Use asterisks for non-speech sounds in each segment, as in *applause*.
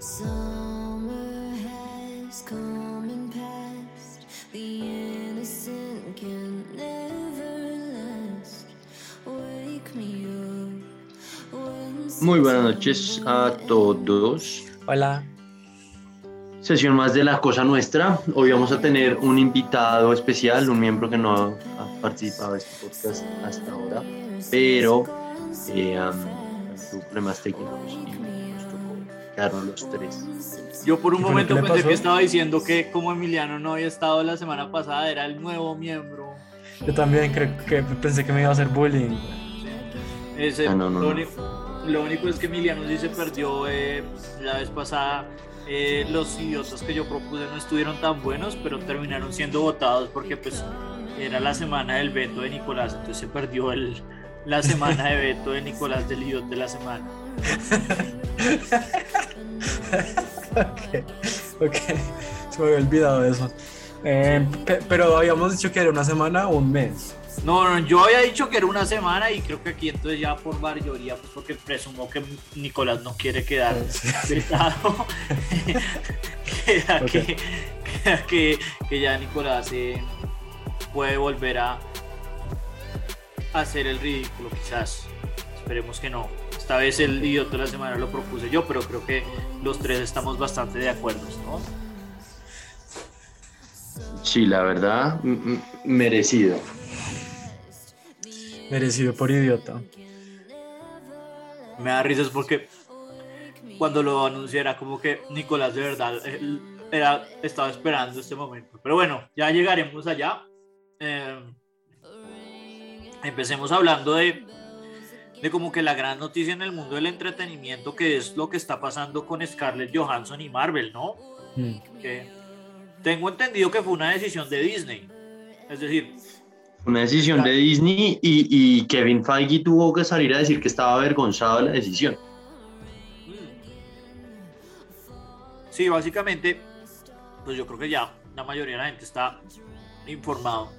Summer has come and passed. The innocent can never last. Wake me up when Muy buenas noches a todos. Hola. Sesión más de La Cosa Nuestra. Hoy vamos a tener un invitado especial, un miembro que no ha participado en este podcast hasta ahora, pero eh, um, problemas técnicos quedarnos los tres. Yo por un ¿Y por momento pensé pasó? que estaba diciendo que como Emiliano no había estado la semana pasada, era el nuevo miembro. Yo también creo que pensé que me iba a hacer bullying. Ese, Ah, no, no, lo, no. único, lo único es que Emiliano sí se perdió eh, la vez pasada. Eh, los idiotas que yo propuse no estuvieron tan buenos, pero terminaron siendo votados porque pues era la semana del veto de Nicolás, entonces se perdió el, la semana de veto de Nicolás del idiota de la semana. Ok, ok. Se me había olvidado de eso. Eh, pe- pero habíamos dicho que era una semana o un mes. No, no, yo había dicho que era una semana y creo que aquí entonces ya por mayoría, pues porque presumo que Nicolás no quiere quedar vetado, queda *laughs* que, queda que, que ya Nicolás eh, puede volver a hacer el ridículo, quizás. Esperemos que no. Esta vez el idiota de la semana lo propuse yo, pero creo que los tres estamos bastante de acuerdo, ¿no? Sí, la verdad, merecido. Merecido por idiota. Me da risas porque cuando lo anuncié era como que Nicolás de verdad él era, estaba esperando este momento. Pero bueno, ya llegaremos allá. Eh, empecemos hablando de, de como que la gran noticia en el mundo del entretenimiento, que es lo que está pasando con Scarlett Johansson y Marvel, ¿no? Mm. Que tengo entendido que fue una decisión de Disney. Es decir, Una decisión de Disney y, y Kevin Feige tuvo que salir a decir que estaba avergonzado de la decisión. Sí, básicamente, pues yo creo que ya la mayoría de la gente está informado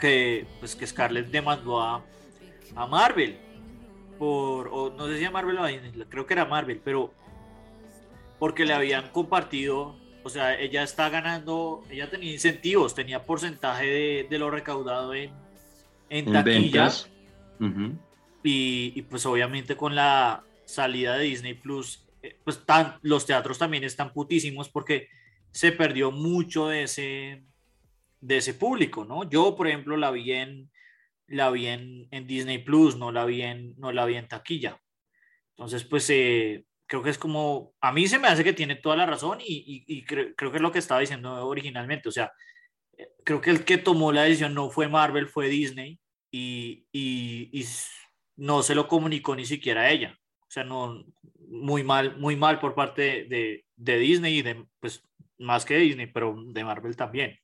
que, pues, que Scarlett demandó a, a Marvel por, o no sé si a Marvel o Disney, creo que era Marvel, pero porque le habían compartido, o sea, ella está ganando, ella tenía incentivos, tenía porcentaje de, de lo recaudado en, en En taquilla. ventas. Ujú. Y, y, pues obviamente con la salida de Disney Plus, eh, pues tan, los teatros también están putísimos porque se perdió mucho de ese, de ese público, ¿no? Yo, por ejemplo, la vi en, la vi en, en Disney Plus, no la vi en, no la vi en taquilla. Entonces, pues eh, creo que es como, a mí se me hace que tiene toda la razón y, y- y cre- creo que es lo que estaba diciendo originalmente, o sea, eh, creo que el que tomó la decisión no fue Marvel, fue Disney y, y- no se lo comunicó ni siquiera a ella. O sea, no, muy mal, muy mal por parte de, de- Disney y de, pues, más que Disney, pero de Marvel también.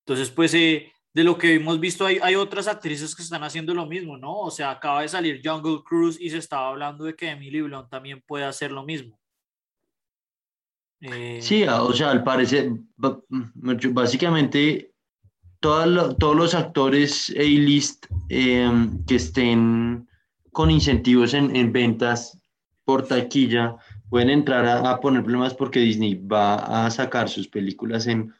Entonces, pues, eh, de lo que hemos visto, hay, hay otras actrices que están haciendo lo mismo, ¿no? O sea, acaba de salir Jungle Cruise y se estaba hablando de que Emily Blunt también puede hacer lo mismo. Eh, Sí, a- o sea, al parecer, mm, básicamente, lo- todos los actores A-list eh, que estén con incentivos en, en ventas por taquilla pueden entrar a, a poner problemas porque Disney va a sacar sus películas en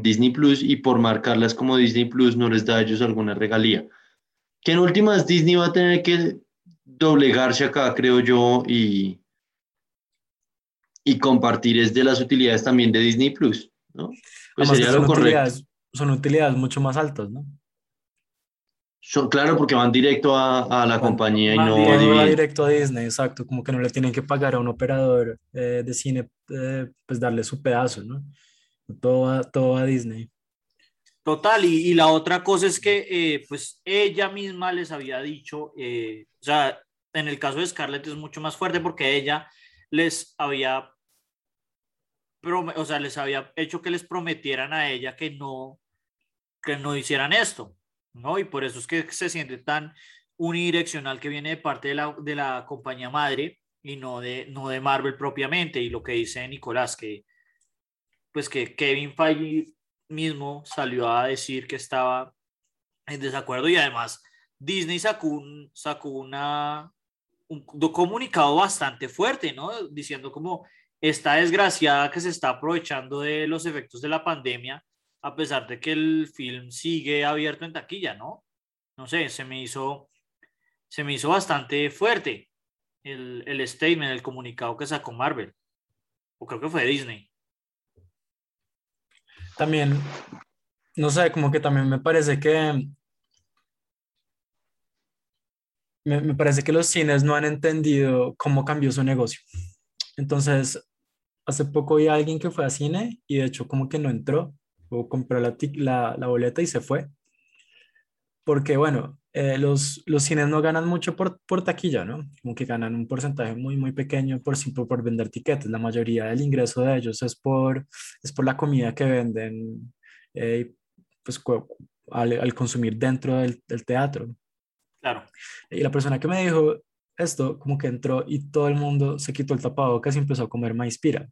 Disney Plus y por marcarlas como Disney Plus no les da a ellos alguna regalía. Que en últimas Disney va a tener que doblegarse acá, creo yo, y, y compartir es de las utilidades también de Disney Plus, ¿no? Pues Además sería son lo correcto. utilidades, son utilidades mucho más altas, ¿no? Son, claro, porque van directo a, a la Van- compañía y no directo dividen. directo a Disney, exacto, como que no le tienen que pagar a un operador eh, de cine, eh, pues darle su pedazo, ¿no? Todo todo a Disney. Total, y, y la otra cosa es que pues pues ella misma les había dicho, eh, o sea, en el caso de Scarlett es mucho más fuerte porque ella les había, o sea, les había hecho que les prometieran a ella que no, que no hicieran esto, ¿no? Y por eso es que se siente tan unidireccional que viene de parte de la, de la compañía madre y no de, no de Marvel propiamente. Y lo que dice Nicolás, que pues que Kevin Feige mismo salió a decir que estaba en desacuerdo y además Disney sacó, un, sacó una, un do- comunicado bastante fuerte, ¿no? Diciendo como esta desgraciada que se está aprovechando de los efectos de la pandemia, a pesar de que el film sigue abierto en taquilla, ¿no? No sé, se me hizo, se me hizo bastante fuerte el, el statement, el comunicado que sacó Marvel. O creo que fue Disney. También, no sé, como que también me parece que me, parece que los cines no han entendido cómo cambió su negocio. Entonces, hace poco vi a alguien que fue a cine y de hecho como que no entró o compró la boleta y se fue. Porque bueno, eh, los, los cines no ganan mucho por, por taquilla, ¿no? Como que ganan un porcentaje muy, muy pequeño por, simple por vender tiquetes. La mayoría del ingreso de ellos es por, es por la comida que venden eh, pues, al, al consumir dentro del, del teatro. Claro. Y la persona que me dijo esto, como que entró y todo el mundo se quitó el tapabocas y empezó a comer maíz pira.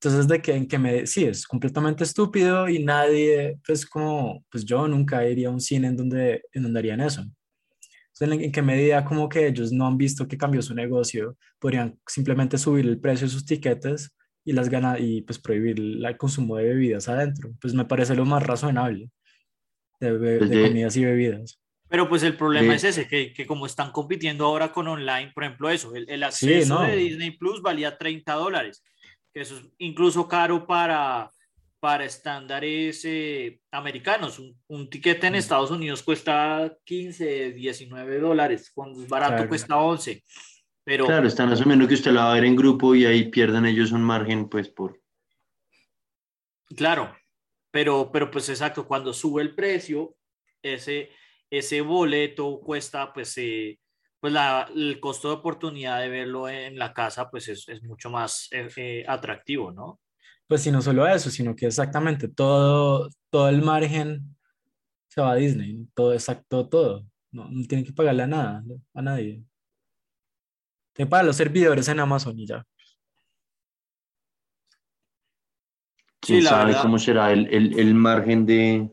Entonces, de que en que me, sí, es completamente estúpido y nadie, pues como, pues yo nunca iría a un cine en donde, en donde harían eso. Entonces, en, en qué medida como que ellos no han visto que cambió su negocio, podrían simplemente subir el precio de sus tiquetes y las gana y pues prohibir el consumo de bebidas adentro. Pues me parece lo más razonable de, de de- comidas y bebidas. Pero pues el problema De- es ese, que, que como están compitiendo ahora con online, por ejemplo, eso, el, el acceso no. de Disney Plus valía 30 dólares, que eso es incluso caro para, para estándares eh, americanos. Un, un tiquete en Mm. Estados Unidos cuesta 15, 19 dólares, cuando es barato Claro. cuesta 11. Pero Claro, están asumiendo que usted la va a ver en grupo y ahí pierden ellos un margen, pues, por... Claro, pero, pero pues exacto, cuando sube el precio, ese, ese boleto cuesta, pues, eh, pues la, el costo de oportunidad de verlo en la casa, pues es, es mucho más eh, eh, atractivo, ¿no? Pues y no solo eso, sino que exactamente todo, todo el margen se va a Disney, todo exacto, todo. No, no tienen que pagarle a nada, a nadie. Tienen que pagar los servidores en Amazon y ya. ¿Quién Sí, la sabe verdad. cómo será el, el, el margen de,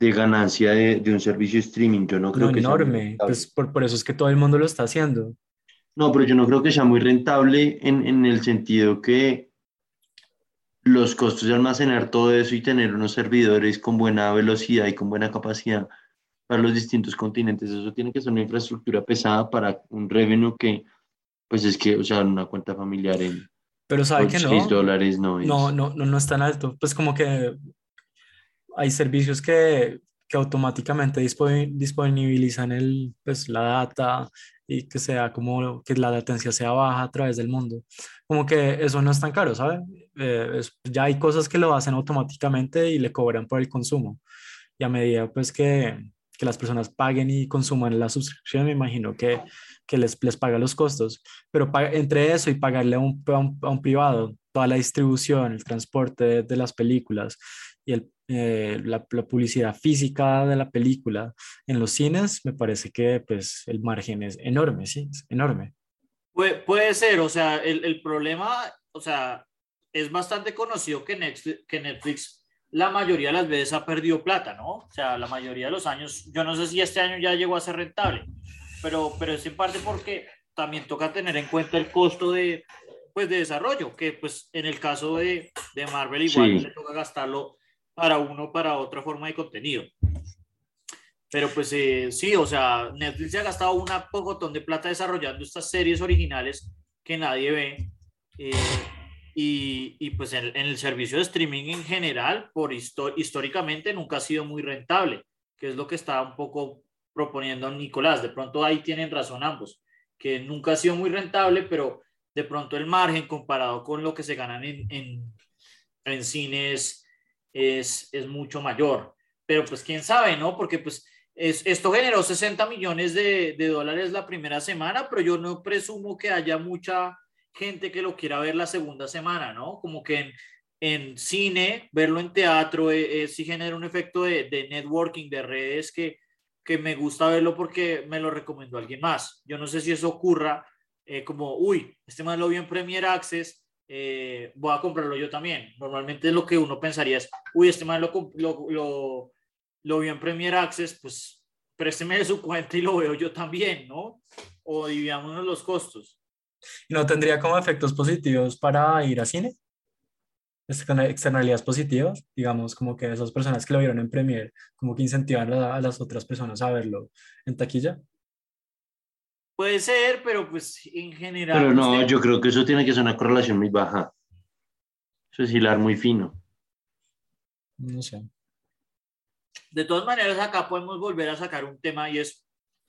de ganancia de, de un servicio de streaming? Yo no creo No, que sea enorme. rentable. Pues por, por eso es que todo el mundo lo está haciendo. No, pero yo no creo que sea muy rentable en, en el sentido que los costos de almacenar todo eso y tener unos servidores con buena velocidad y con buena capacidad para los distintos continentes, eso tiene que ser una infraestructura pesada para un revenue que, pues es que, o sea, una cuenta familiar en Pero sabe que 6 no. dólares no es. No, no, no, no es tan alto. Pues como que hay servicios que, que automáticamente dispo- disponibilizan el, pues, la data y que sea como que la latencia sea baja a través del mundo. Como que eso no es tan caro, ¿sabes? ya hay cosas que lo hacen automáticamente y le cobran por el consumo. Y a medida pues que, que las personas paguen y consuman la suscripción, me imagino que, que les, les paga los costos. Pero entre eso y pagarle a un, a un, a un privado toda la distribución, el transporte de, de las películas y el, eh, la, la publicidad física de la película en los cines, me parece que pues el margen es enorme, sí, es enorme. Puede, puede ser, o sea, el, el problema, o sea, es bastante conocido que Netflix, que Netflix la mayoría de las veces ha perdido plata, ¿no? O sea, la mayoría de los años, yo no sé si este año ya llegó a ser rentable, pero, pero es en parte porque también toca tener en cuenta el costo de, pues, de desarrollo, que pues en el caso de, de Marvel igual Sí. le toca gastarlo para uno para otra forma de contenido. Pero pues eh, sí, o sea, Netflix se ha gastado un pocotón de plata desarrollando estas series originales que nadie ve. eh, y, y, pues en, en, el servicio de streaming en general, por históricamente, nunca ha sido muy rentable, que es lo que está un poco proponiendo Nicolás. De pronto ahí tienen razón ambos, que nunca ha sido muy rentable, pero de pronto el margen comparado con lo que se ganan en, en, en cines es, es mucho mayor. Pero pues quién sabe, ¿no? Porque pues es, esto generó 60 millones de, de, dólares la primera semana, pero yo no presumo que haya mucha gente que lo quiera ver la segunda semana, ¿no? Como que en, en cine, verlo en teatro, eh, eh, sí genera un efecto de, de, networking, de redes que, que me gusta verlo porque me lo recomendó alguien más. Yo no sé si eso ocurra eh, como, uy, este más lo vi en Premier Access, eh, voy a comprarlo yo también. Normalmente lo que uno pensaría es, uy, este más lo, lo, lo, lo vi en Premier Access, pues présteme de su *laughs* cuenta y lo veo yo también, ¿no? O dividámonos los costos. ¿Y no tendría como efectos positivos para ir a cine? Externa- Externalidades positivas, digamos, como que esas personas que lo vieron en Premiere, como que incentivan a, a las otras personas a verlo en taquilla. Puede ser, pero pues en general. Pero no, usted- yo creo que eso tiene que ser una correlación muy baja. Eso es hilar muy fino. No sé. De todas maneras, acá podemos volver a sacar un tema y es,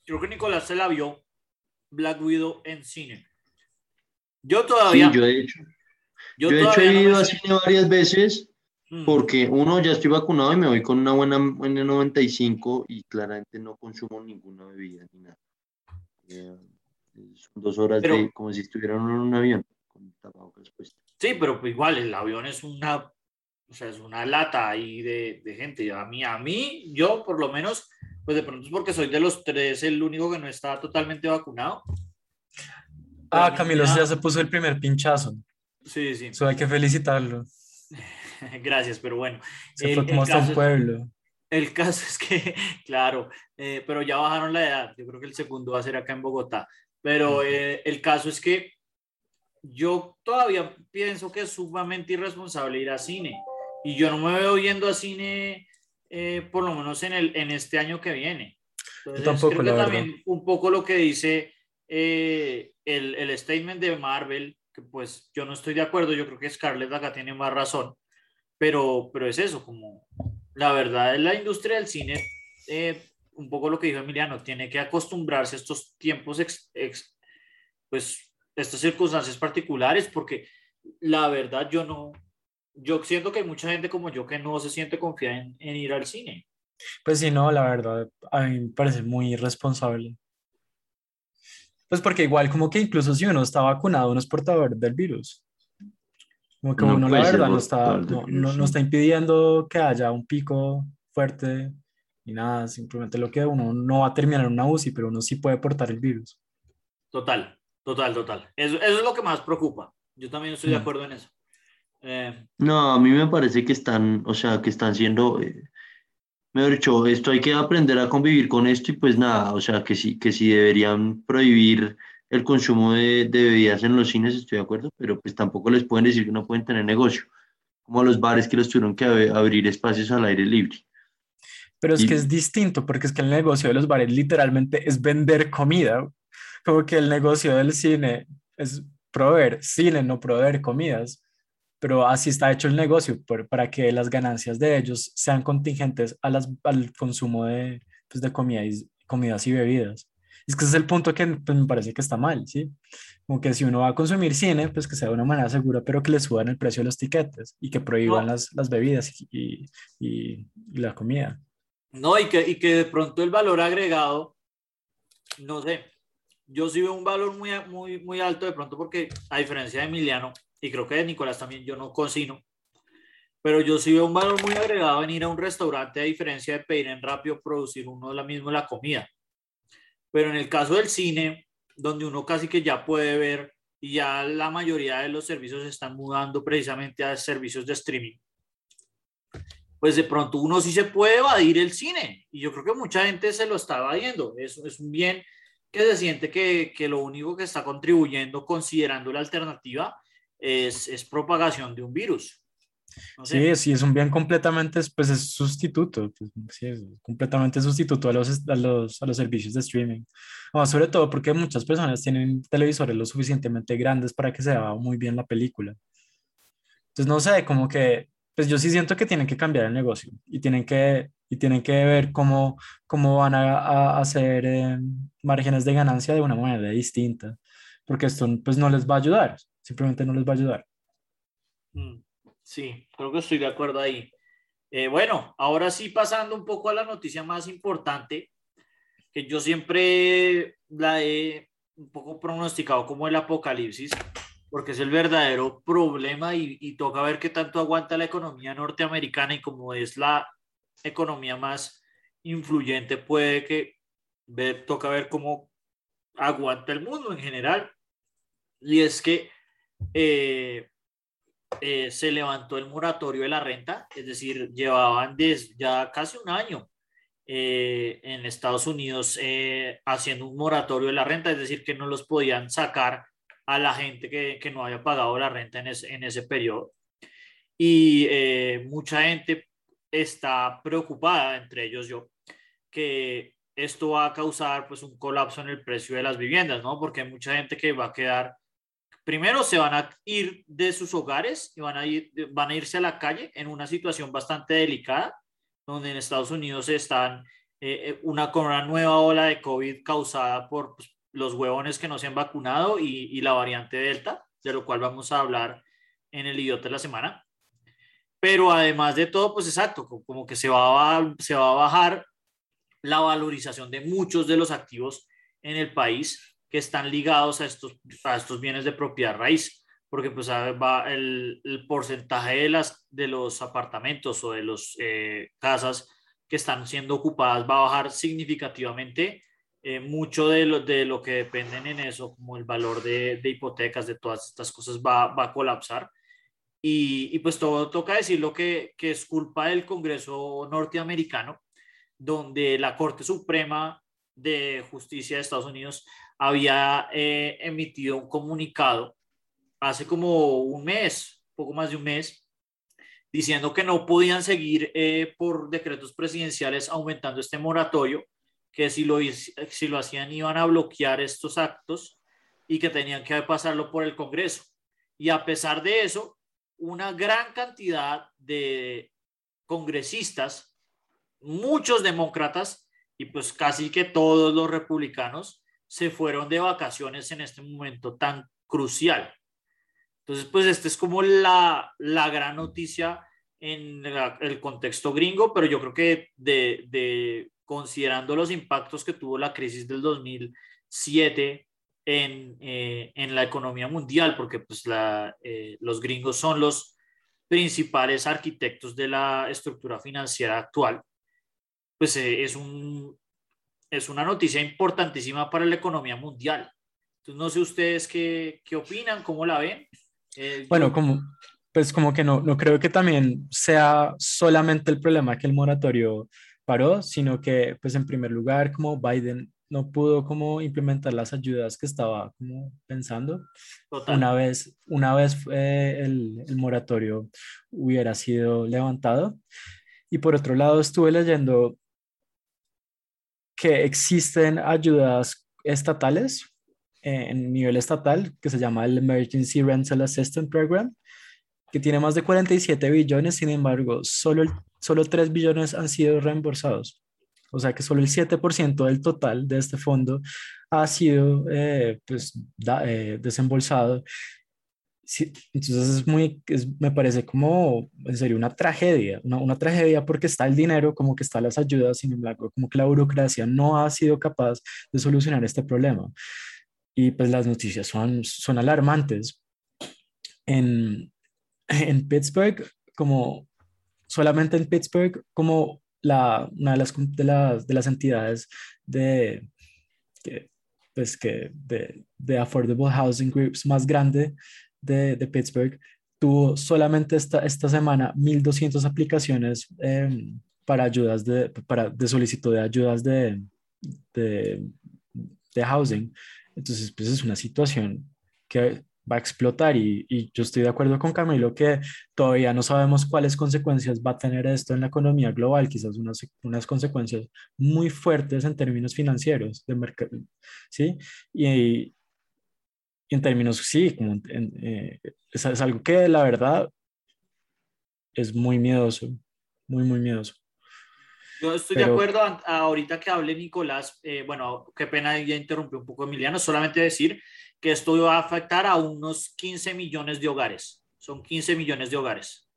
creo que Nicolás se la vio Black Widow en cine. Yo Sí, todavía, yo de hecho, yo yo de hecho he no ido sé- cine varias veces Mm. porque uno ya estoy vacunado y me voy con una buena N95 y claramente no consumo ninguna bebida ni nada. Eh, son dos horas Pero- de como si estuvieran en un avión con tapabocas puesto. Sí, pero pues igual el avión es una, o sea, es una lata ahí de, de gente. A mí, a mí, yo por lo menos, pues de pronto es porque soy de los tres el único que no está totalmente vacunado. Ah, Camilo ya se puso el primer pinchazo. Sí, sí, Eso hay que felicitarlo. *laughs* gracias, pero bueno. Se El- fue como hasta un es- pueblo. El caso *laughs* es que, claro, eh, pero ya bajaron la edad. Yo creo que el segundo va a ser acá en Bogotá. Pero eh, el caso es que yo todavía pienso que es sumamente irresponsable ir a cine. Y yo no me veo yendo a cine, eh, por lo menos en, el, en este año que viene. Entonces, tampoco, creo que la también un poco lo que dice eh, el, el statement de Marvel, que pues yo no estoy de acuerdo, yo creo que Scarlett acá tiene más razón, pero, pero es eso, como la verdad la industria del cine, eh, un poco lo que dijo Emiliano, tiene que acostumbrarse a estos tiempos, ex- ex- pues estas circunstancias particulares, porque la verdad yo no, yo siento que hay mucha gente como yo que no se siente confiada en, en ir al cine. Pues sí, no, la verdad, a mí me parece muy irresponsable. Pues porque igual como que incluso si uno está vacunado, uno es portador del virus. Como que Uno uno la verdad no está, no, no- no está impidiendo que haya un pico fuerte ni nada, simplemente lo que uno no va a terminar en una UCI, pero uno sí puede portar el virus. Total, total, total. Eso, eso es lo que más preocupa. Yo también estoy de Mm. acuerdo en eso. Eh, No, a mí me parece que están, o sea, que están siendo, eh, mejor dicho, esto hay que aprender a convivir con esto y pues nada, o sea, que sí, que sí deberían prohibir el consumo de, de bebidas en los cines, estoy de acuerdo, pero pues tampoco les pueden decir que no pueden tener negocio, como a los bares que los tuvieron que abrir espacios al aire libre. Pero es Y- que es distinto, porque es que el negocio de los bares literalmente es vender comida. Como que el negocio del cine es proveer cine, no proveer comidas. Pero así está hecho el negocio, por- para que las ganancias de ellos sean contingentes a las, al consumo de, pues, de comida y- comidas y bebidas. Es que ese es el punto que pues, me parece que está mal, ¿sí? Como que si uno va a consumir cine, pues que sea de una manera segura, pero que le suban el precio de los tiquetes y que prohíban No. las, las bebidas y, y- y la comida. No, y que, y que de pronto el valor agregado, no sé, yo sí veo un valor muy, muy, muy alto de pronto porque a diferencia de Emiliano, y creo que de Nicolás también, yo no cocino, pero yo sí veo un valor muy agregado en ir a un restaurante a diferencia de pedir en rápido, producir uno la misma la comida. Pero en el caso del cine, donde uno casi que ya puede ver y ya la mayoría de los servicios se están mudando precisamente a servicios de streaming pues de pronto uno sí se puede evadir el cine. Y yo creo que mucha gente se lo está evadiendo. Es, es un bien que se siente que, que lo único que está contribuyendo, considerando la alternativa, es, es propagación de un virus. No sé. Sí, sí, es un bien completamente, pues es sustituto, pues, sí, es completamente sustituto a los, a los, a los servicios de streaming. No, sobre todo porque muchas personas tienen televisores lo suficientemente grandes para que se vea muy bien la película. Entonces, no sé, como que, pues yo sí siento que tienen que cambiar el negocio y tienen que, y tienen que ver cómo, cómo van a, a hacer eh, márgenes de ganancia de una manera distinta, porque esto pues no les va a ayudar, simplemente no les va a ayudar. Mm, Sí, creo que estoy de acuerdo ahí. Eh, bueno, ahora sí pasando un poco a la noticia más importante, que yo siempre la he un poco pronosticado como el apocalipsis, porque es el verdadero problema y, y toca ver qué tanto aguanta la economía norteamericana y como es la economía más influyente, puede que ver, toca ver cómo aguanta el mundo en general. Y es que eh, eh, se levantó el moratorio de la renta, es decir, llevaban desde ya casi un año eh, en Estados Unidos eh, haciendo un moratorio de la renta, es decir, que no los podían sacar a la gente que, no haya pagado la renta en ese, en ese periodo. Y eh, mucha gente está preocupada, entre ellos yo, que esto va a causar pues un colapso en el precio de las viviendas, ¿no? Porque hay mucha gente que va a quedar, primero se van a ir de sus hogares y van a, ir, van a irse a la calle en una situación bastante delicada, donde en Estados Unidos están eh, eh, una, con una nueva ola de COVID causada por pues, los huevones que no se han vacunado y, y, la variante Delta, de lo cual vamos a hablar en el idiota de la semana. Pero además de todo, pues exacto, como que se va a, se va a bajar la valorización de muchos de los activos en el país que están ligados a estos, a estos bienes de propiedad raíz, porque pues va el, el porcentaje de, las, de los apartamentos o de las eh, casas que están siendo ocupadas va a bajar significativamente. Eh, mucho de lo, de lo que dependen en eso, como el valor de, de hipotecas, de todas estas cosas, va, va a colapsar. Y, y, pues todo toca decirlo que, que es culpa del Congreso norteamericano, donde la Corte Suprema de Justicia de Estados Unidos había eh, emitido un comunicado hace como un mes, poco más de un mes, diciendo que no podían seguir eh, por decretos presidenciales aumentando este moratorio, que si lo, si lo hacían iban a bloquear estos actos y que tenían que pasarlo por el Congreso. Y a pesar de eso, una gran cantidad de congresistas muchos demócratas y pues casi que todos los republicanos se fueron de vacaciones en este momento tan crucial. Entonces, pues esta es como la, la gran noticia en el contexto gringo, pero yo creo que de, de, considerando los impactos que tuvo la crisis del 2007 en, eh, en la economía mundial, porque pues la, eh, los gringos son los principales arquitectos de la estructura financiera actual, pues eh, es, un, es una noticia importantísima para la economía mundial. Entonces, no sé ustedes qué, qué opinan, cómo la ven. Eh, bueno, yo... como, pues como que no, no creo que también sea solamente el problema que el moratorio paró, sino que, pues en primer lugar, como Biden no pudo como implementar las ayudas que estaba como pensando. Total. Una vez, una vez eh, el, el moratorio hubiera sido levantado. Y por otro lado, estuve leyendo que existen ayudas estatales eh, en nivel estatal que se llama el Emergency Rental Assistance Program, que tiene más de 47 billones, sin embargo, solo, solo 3 billones han sido reembolsados. O sea que solo el 7% del total de este fondo ha sido eh, pues, eh, desembolsado Sí, entonces es muy, es, me parece como, en serio, una tragedia, una, una, tragedia porque está el dinero, como que están las ayudas, sin embargo, como que la burocracia no ha sido capaz de solucionar este problema. Y pues las noticias son, son alarmantes. En, en Pittsburgh, como solamente en Pittsburgh, como la, una de las, de las, de las entidades de, pues que de, de affordable housing groups más grande de, de Pittsburgh tuvo solamente esta, esta semana 1.200 aplicaciones eh, para ayudas de, para, de solicitud de ayudas de, de, de, housing. Entonces, pues es una situación que va a explotar y, y, yo estoy de acuerdo con Camilo que todavía no sabemos cuáles consecuencias va a tener esto en la economía global, quizás unas, unas consecuencias muy fuertes en términos financieros de mercado, ¿sí? Y, en términos, sí, como en, eh, es, es, algo que la verdad es muy miedoso, muy, muy miedoso. Yo estoy Pero, de acuerdo, ahorita que hable Nicolás, eh, bueno, qué pena, ya interrumpió un poco Emiliano, solamente decir que esto va a afectar a unos 15 millones de hogares, son 15 millones de hogares.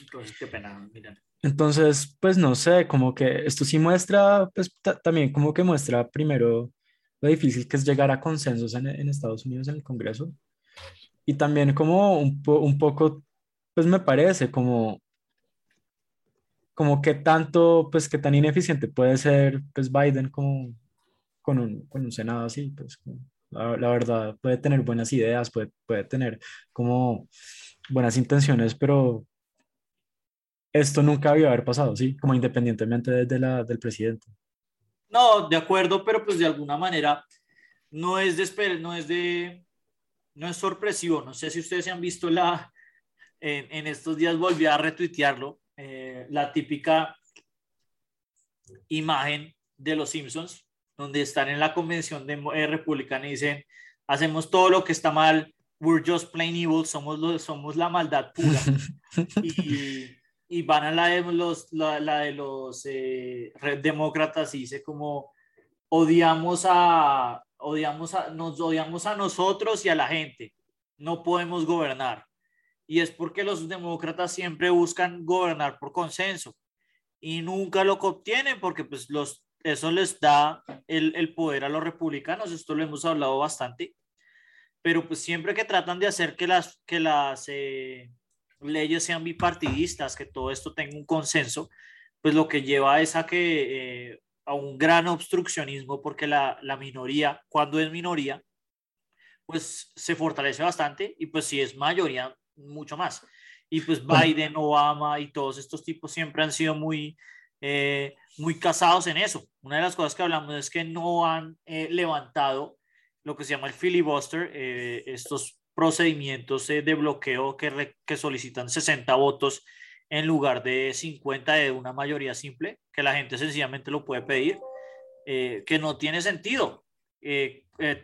Entonces, qué pena, Emiliano. Entonces, pues no sé, como que esto sí muestra, pues también como que muestra primero lo difícil que es llegar a consensos en, en Estados Unidos en el Congreso. Y también como un, po, un poco, pues me parece como, como que tanto, pues que tan ineficiente puede ser pues Biden como con un, con un Senado así, pues la, la, verdad puede tener buenas ideas, puede, puede tener como buenas intenciones, pero esto nunca había haber pasado, ¿sí? Como independientemente de, de la, del presidente. No, de acuerdo, pero pues de alguna manera no es de esperar, no es de, no es sorpresivo. No sé si ustedes han visto la, en, en estos días volví a retuitearlo, eh, la típica imagen de los Simpsons, donde están en la convención de, eh, republicana y dicen, hacemos todo lo que está mal, we're just plain evil, somos, lo, somos la maldad pura. *laughs* y, y, van a la de los, la, la de los eh, demócratas y dice como, odiamos a, odiamos a, nos odiamos a nosotros y a la gente, no podemos gobernar. Y es porque los demócratas siempre buscan gobernar por consenso y nunca lo obtienen porque pues los, eso les da el, el poder a los republicanos, esto lo hemos hablado bastante, pero pues siempre que tratan de hacer que las, que las eh, leyes sean bipartidistas, que todo esto tenga un consenso, pues lo que lleva es a que eh, a un gran obstruccionismo porque la, la minoría, cuando es minoría, pues se fortalece bastante y pues si es mayoría, mucho más. Y pues Biden, Obama y todos estos tipos siempre han sido muy, eh, muy casados en eso. Una de las cosas que hablamos es que no han eh, levantado lo que se llama el filibuster, eh, estos procedimientos de bloqueo que, que solicitan 60 votos en lugar de 50 de una mayoría simple, que la gente sencillamente lo puede pedir, que no tiene sentido.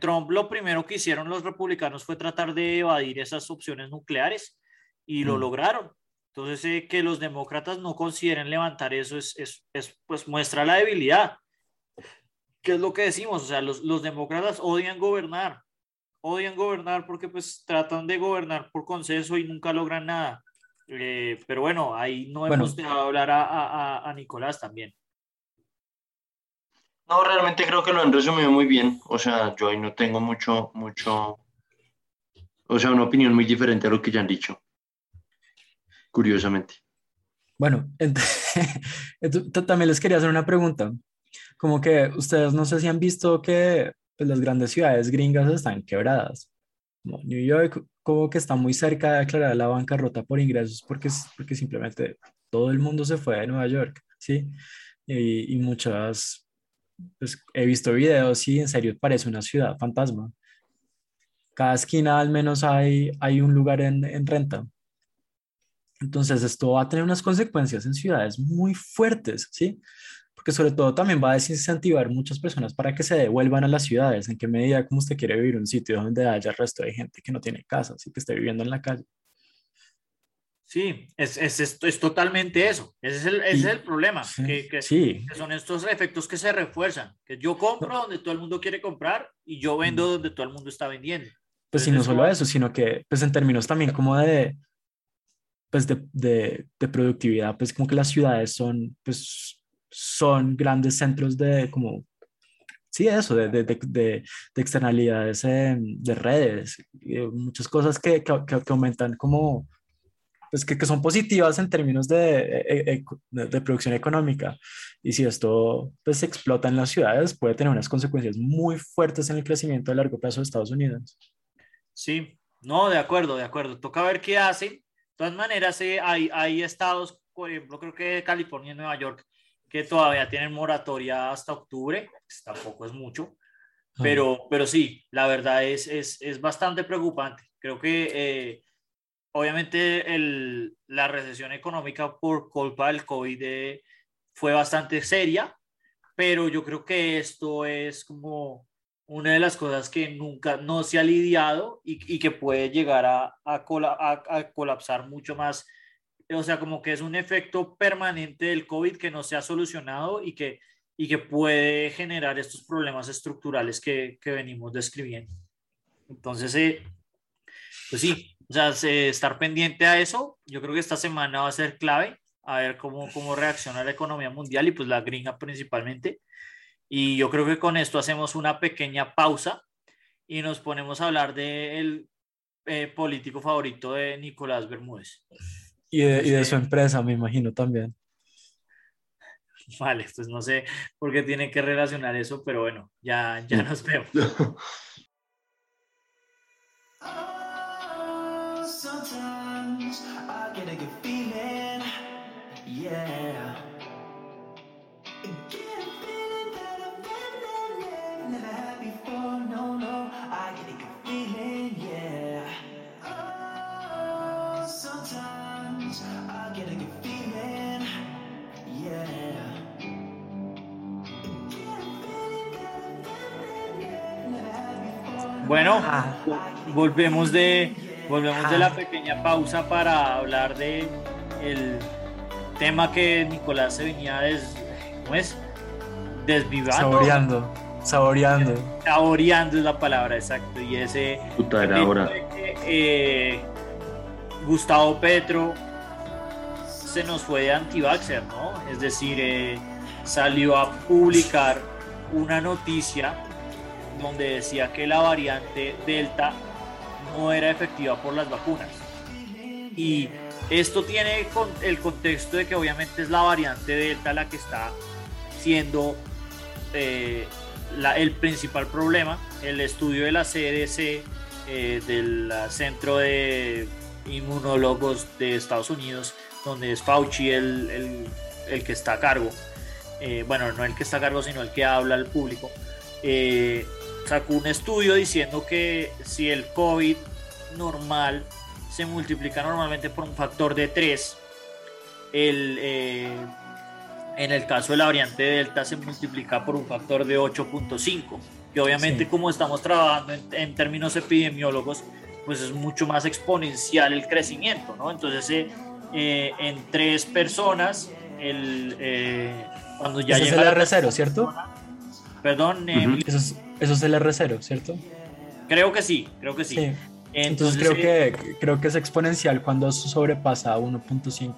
Trump lo primero que hicieron los republicanos fue tratar de evadir esas opciones nucleares y lo mm. lograron. Entonces, eh, que los demócratas no consideren levantar eso es, es, es, pues muestra la debilidad. ¿Qué es lo que decimos? O sea, los, los demócratas odian gobernar, odian gobernar porque pues tratan de gobernar por consenso y nunca logran nada. Eh, pero bueno, ahí no hemos dejado hablar a, a, a, Nicolás también. No, realmente creo que lo han resumido muy bien. O sea, yo ahí no tengo mucho, mucho, o sea, una opinión muy diferente a lo que ya han dicho curiosamente. Bueno, *laughs* también les quería hacer una pregunta. Como que ustedes no sé si han visto que pues, las grandes ciudades gringas están quebradas. New York como que está muy cerca de declarar la bancarrota por ingresos porque, porque simplemente todo el mundo se fue de Nueva York, ¿sí? Y, y muchas, pues he visto videos y en serio parece una ciudad fantasma. Cada esquina al menos hay, hay un lugar en, en renta. Entonces, esto va a tener unas consecuencias en ciudades muy fuertes, ¿sí? Porque sobre todo también va a desincentivar muchas personas para que se devuelvan a las ciudades. ¿En qué medida como usted quiere vivir un sitio donde haya el resto de gente que no tiene casa, así que esté viviendo en la calle? Sí, es, es, es, totalmente eso. Ese es el, ese es el problema. que, que, sí. que, son estos efectos que se refuerzan. Que yo compro donde todo el mundo quiere comprar y yo vendo mm. donde todo el mundo está vendiendo. Pues sí, no solo eso, sino que pues en términos también como de, pues de, de, de, productividad, pues como que las ciudades son, pues son grandes centros de como, sí, eso, de, de, de externalidades de redes, muchas cosas que, que, que, aumentan como, pues que, que, son positivas en términos de, e, e, de, producción económica. Y si esto pues explota en las ciudades, puede tener unas consecuencias muy fuertes en el crecimiento a largo plazo de Estados Unidos. Sí, no, de acuerdo, de acuerdo. Toca ver qué hacen todas maneras, eh, hay, hay estados, por ejemplo, creo que California y Nueva York, que todavía tienen moratoria hasta octubre, pues tampoco es mucho, pero, pero sí, la verdad es, es, es bastante preocupante. Creo que eh, obviamente el, la recesión económica por culpa del COVID eh, fue bastante seria, pero yo creo que esto es como una de las cosas que nunca no se ha lidiado y, y que puede llegar a, a, a, colapsar mucho más. O sea, como que es un efecto permanente del COVID que no se ha solucionado y que, y que puede generar estos problemas estructurales que, que venimos describiendo. Entonces, eh, pues sí, o sea, estar pendiente a eso, yo creo que esta semana va a ser clave, a ver cómo, cómo reacciona la economía mundial y pues la gringa principalmente y yo creo que con esto hacemos una pequeña pausa y nos ponemos a hablar del de eh, político favorito de Nicolás Bermúdez. Y de, y de su empresa, me imagino también. Vale, pues no sé por qué tiene que relacionar eso, pero bueno, ya, ya nos vemos. *laughs* Bueno, Ah. volvemos de volvemos de Ah. la pequeña pausa para hablar de el tema que Nicolás se venía des, ¿cómo es? desvivando, Saboreando, saboreando. saboreando es la palabra exacto y ese Puta, era hecho hora. de que, eh, Gustavo Petro se nos fue de antivaxer, ¿no? Es decir, eh, salió a publicar una noticia donde decía que la variante Delta no era efectiva por las vacunas. Y esto tiene el contexto de que obviamente es la variante Delta la que está siendo eh, el principal problema. El estudio de la CDC, eh, del Centro de Inmunólogos de Estados Unidos, donde es Fauci el, el- que está a cargo. Eh, bueno, no el que está a cargo, sino el que habla al público. Sacó un estudio diciendo que si el COVID normal se multiplica normalmente por un factor de 3, el, eh, en el caso de la variante Delta se multiplica por un factor de 8.5, que obviamente Sí. como estamos trabajando en, en términos epidemiólogos, pues es mucho más exponencial el crecimiento, ¿no? Entonces, eh, eh, en tres personas, el, cuando ya Ese es llega el la R0, ¿cierto? Perdón, Ujú. Eso es, eso es el R0, ¿cierto? creo que sí, creo que sí. Sí. Entonces, creo, eh, que, creo que es exponencial cuando sobrepasa 1.5.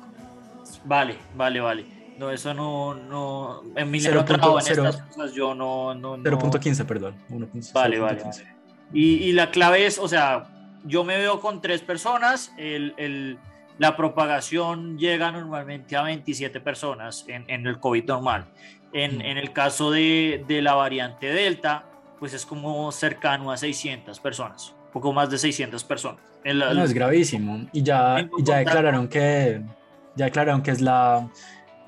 Vale, vale, vale. No, eso no, no, en mi no trabajo en estas cosas, yo no, no, no. 0.15, perdón. 1.15, Vale, vale, 0.15. vale. Y, y la clave es, o sea, yo me veo con tres personas, el, el- la propagación llega normalmente a 27 personas en, en el COVID normal. En, Mm. en el caso de, de la variante Delta, pues es como cercano a 600 personas, poco más de 600 personas. En la- No, es gravísimo. Y ya, y ya declararon que ya declararon que es la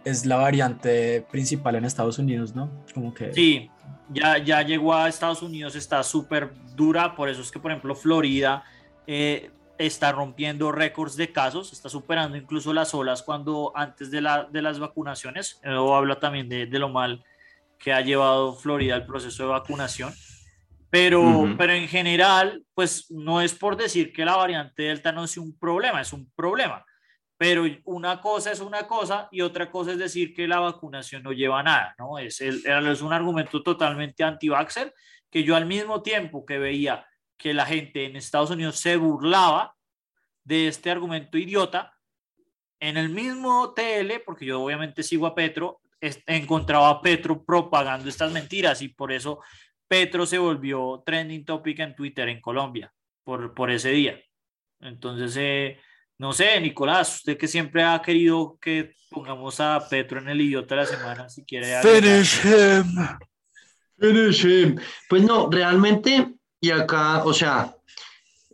es la variante principal en Estados Unidos, ¿no? Como que Sí, ya, ya llegó a Estados Unidos, está súper dura, por eso es que, por ejemplo, Florida eh, está rompiendo récords de casos, está superando incluso las olas cuando antes de, la, de las vacunaciones, o habla también de, de lo mal que ha llevado Florida el proceso de vacunación. Pero, pero en general, pues no es por decir que la variante Delta no sea un problema, es un problema. Pero una cosa es una cosa y otra cosa es decir que la vacunación no lleva a nada, ¿no? Es, el- es un argumento totalmente anti-vaxxer que yo al mismo tiempo que veía que la gente en Estados Unidos se burlaba de este argumento idiota, en el mismo TL, porque yo obviamente sigo a Petro, es- encontraba a Petro propagando estas mentiras y por eso Petro se volvió trending topic en Twitter en Colombia por, por ese día. Entonces, eh, no sé, Nicolás, usted que siempre ha querido que pongamos a Petro en el idiota de la semana, si quiere. agregar- him. Finish him. Pues no, realmente, y acá, o sea,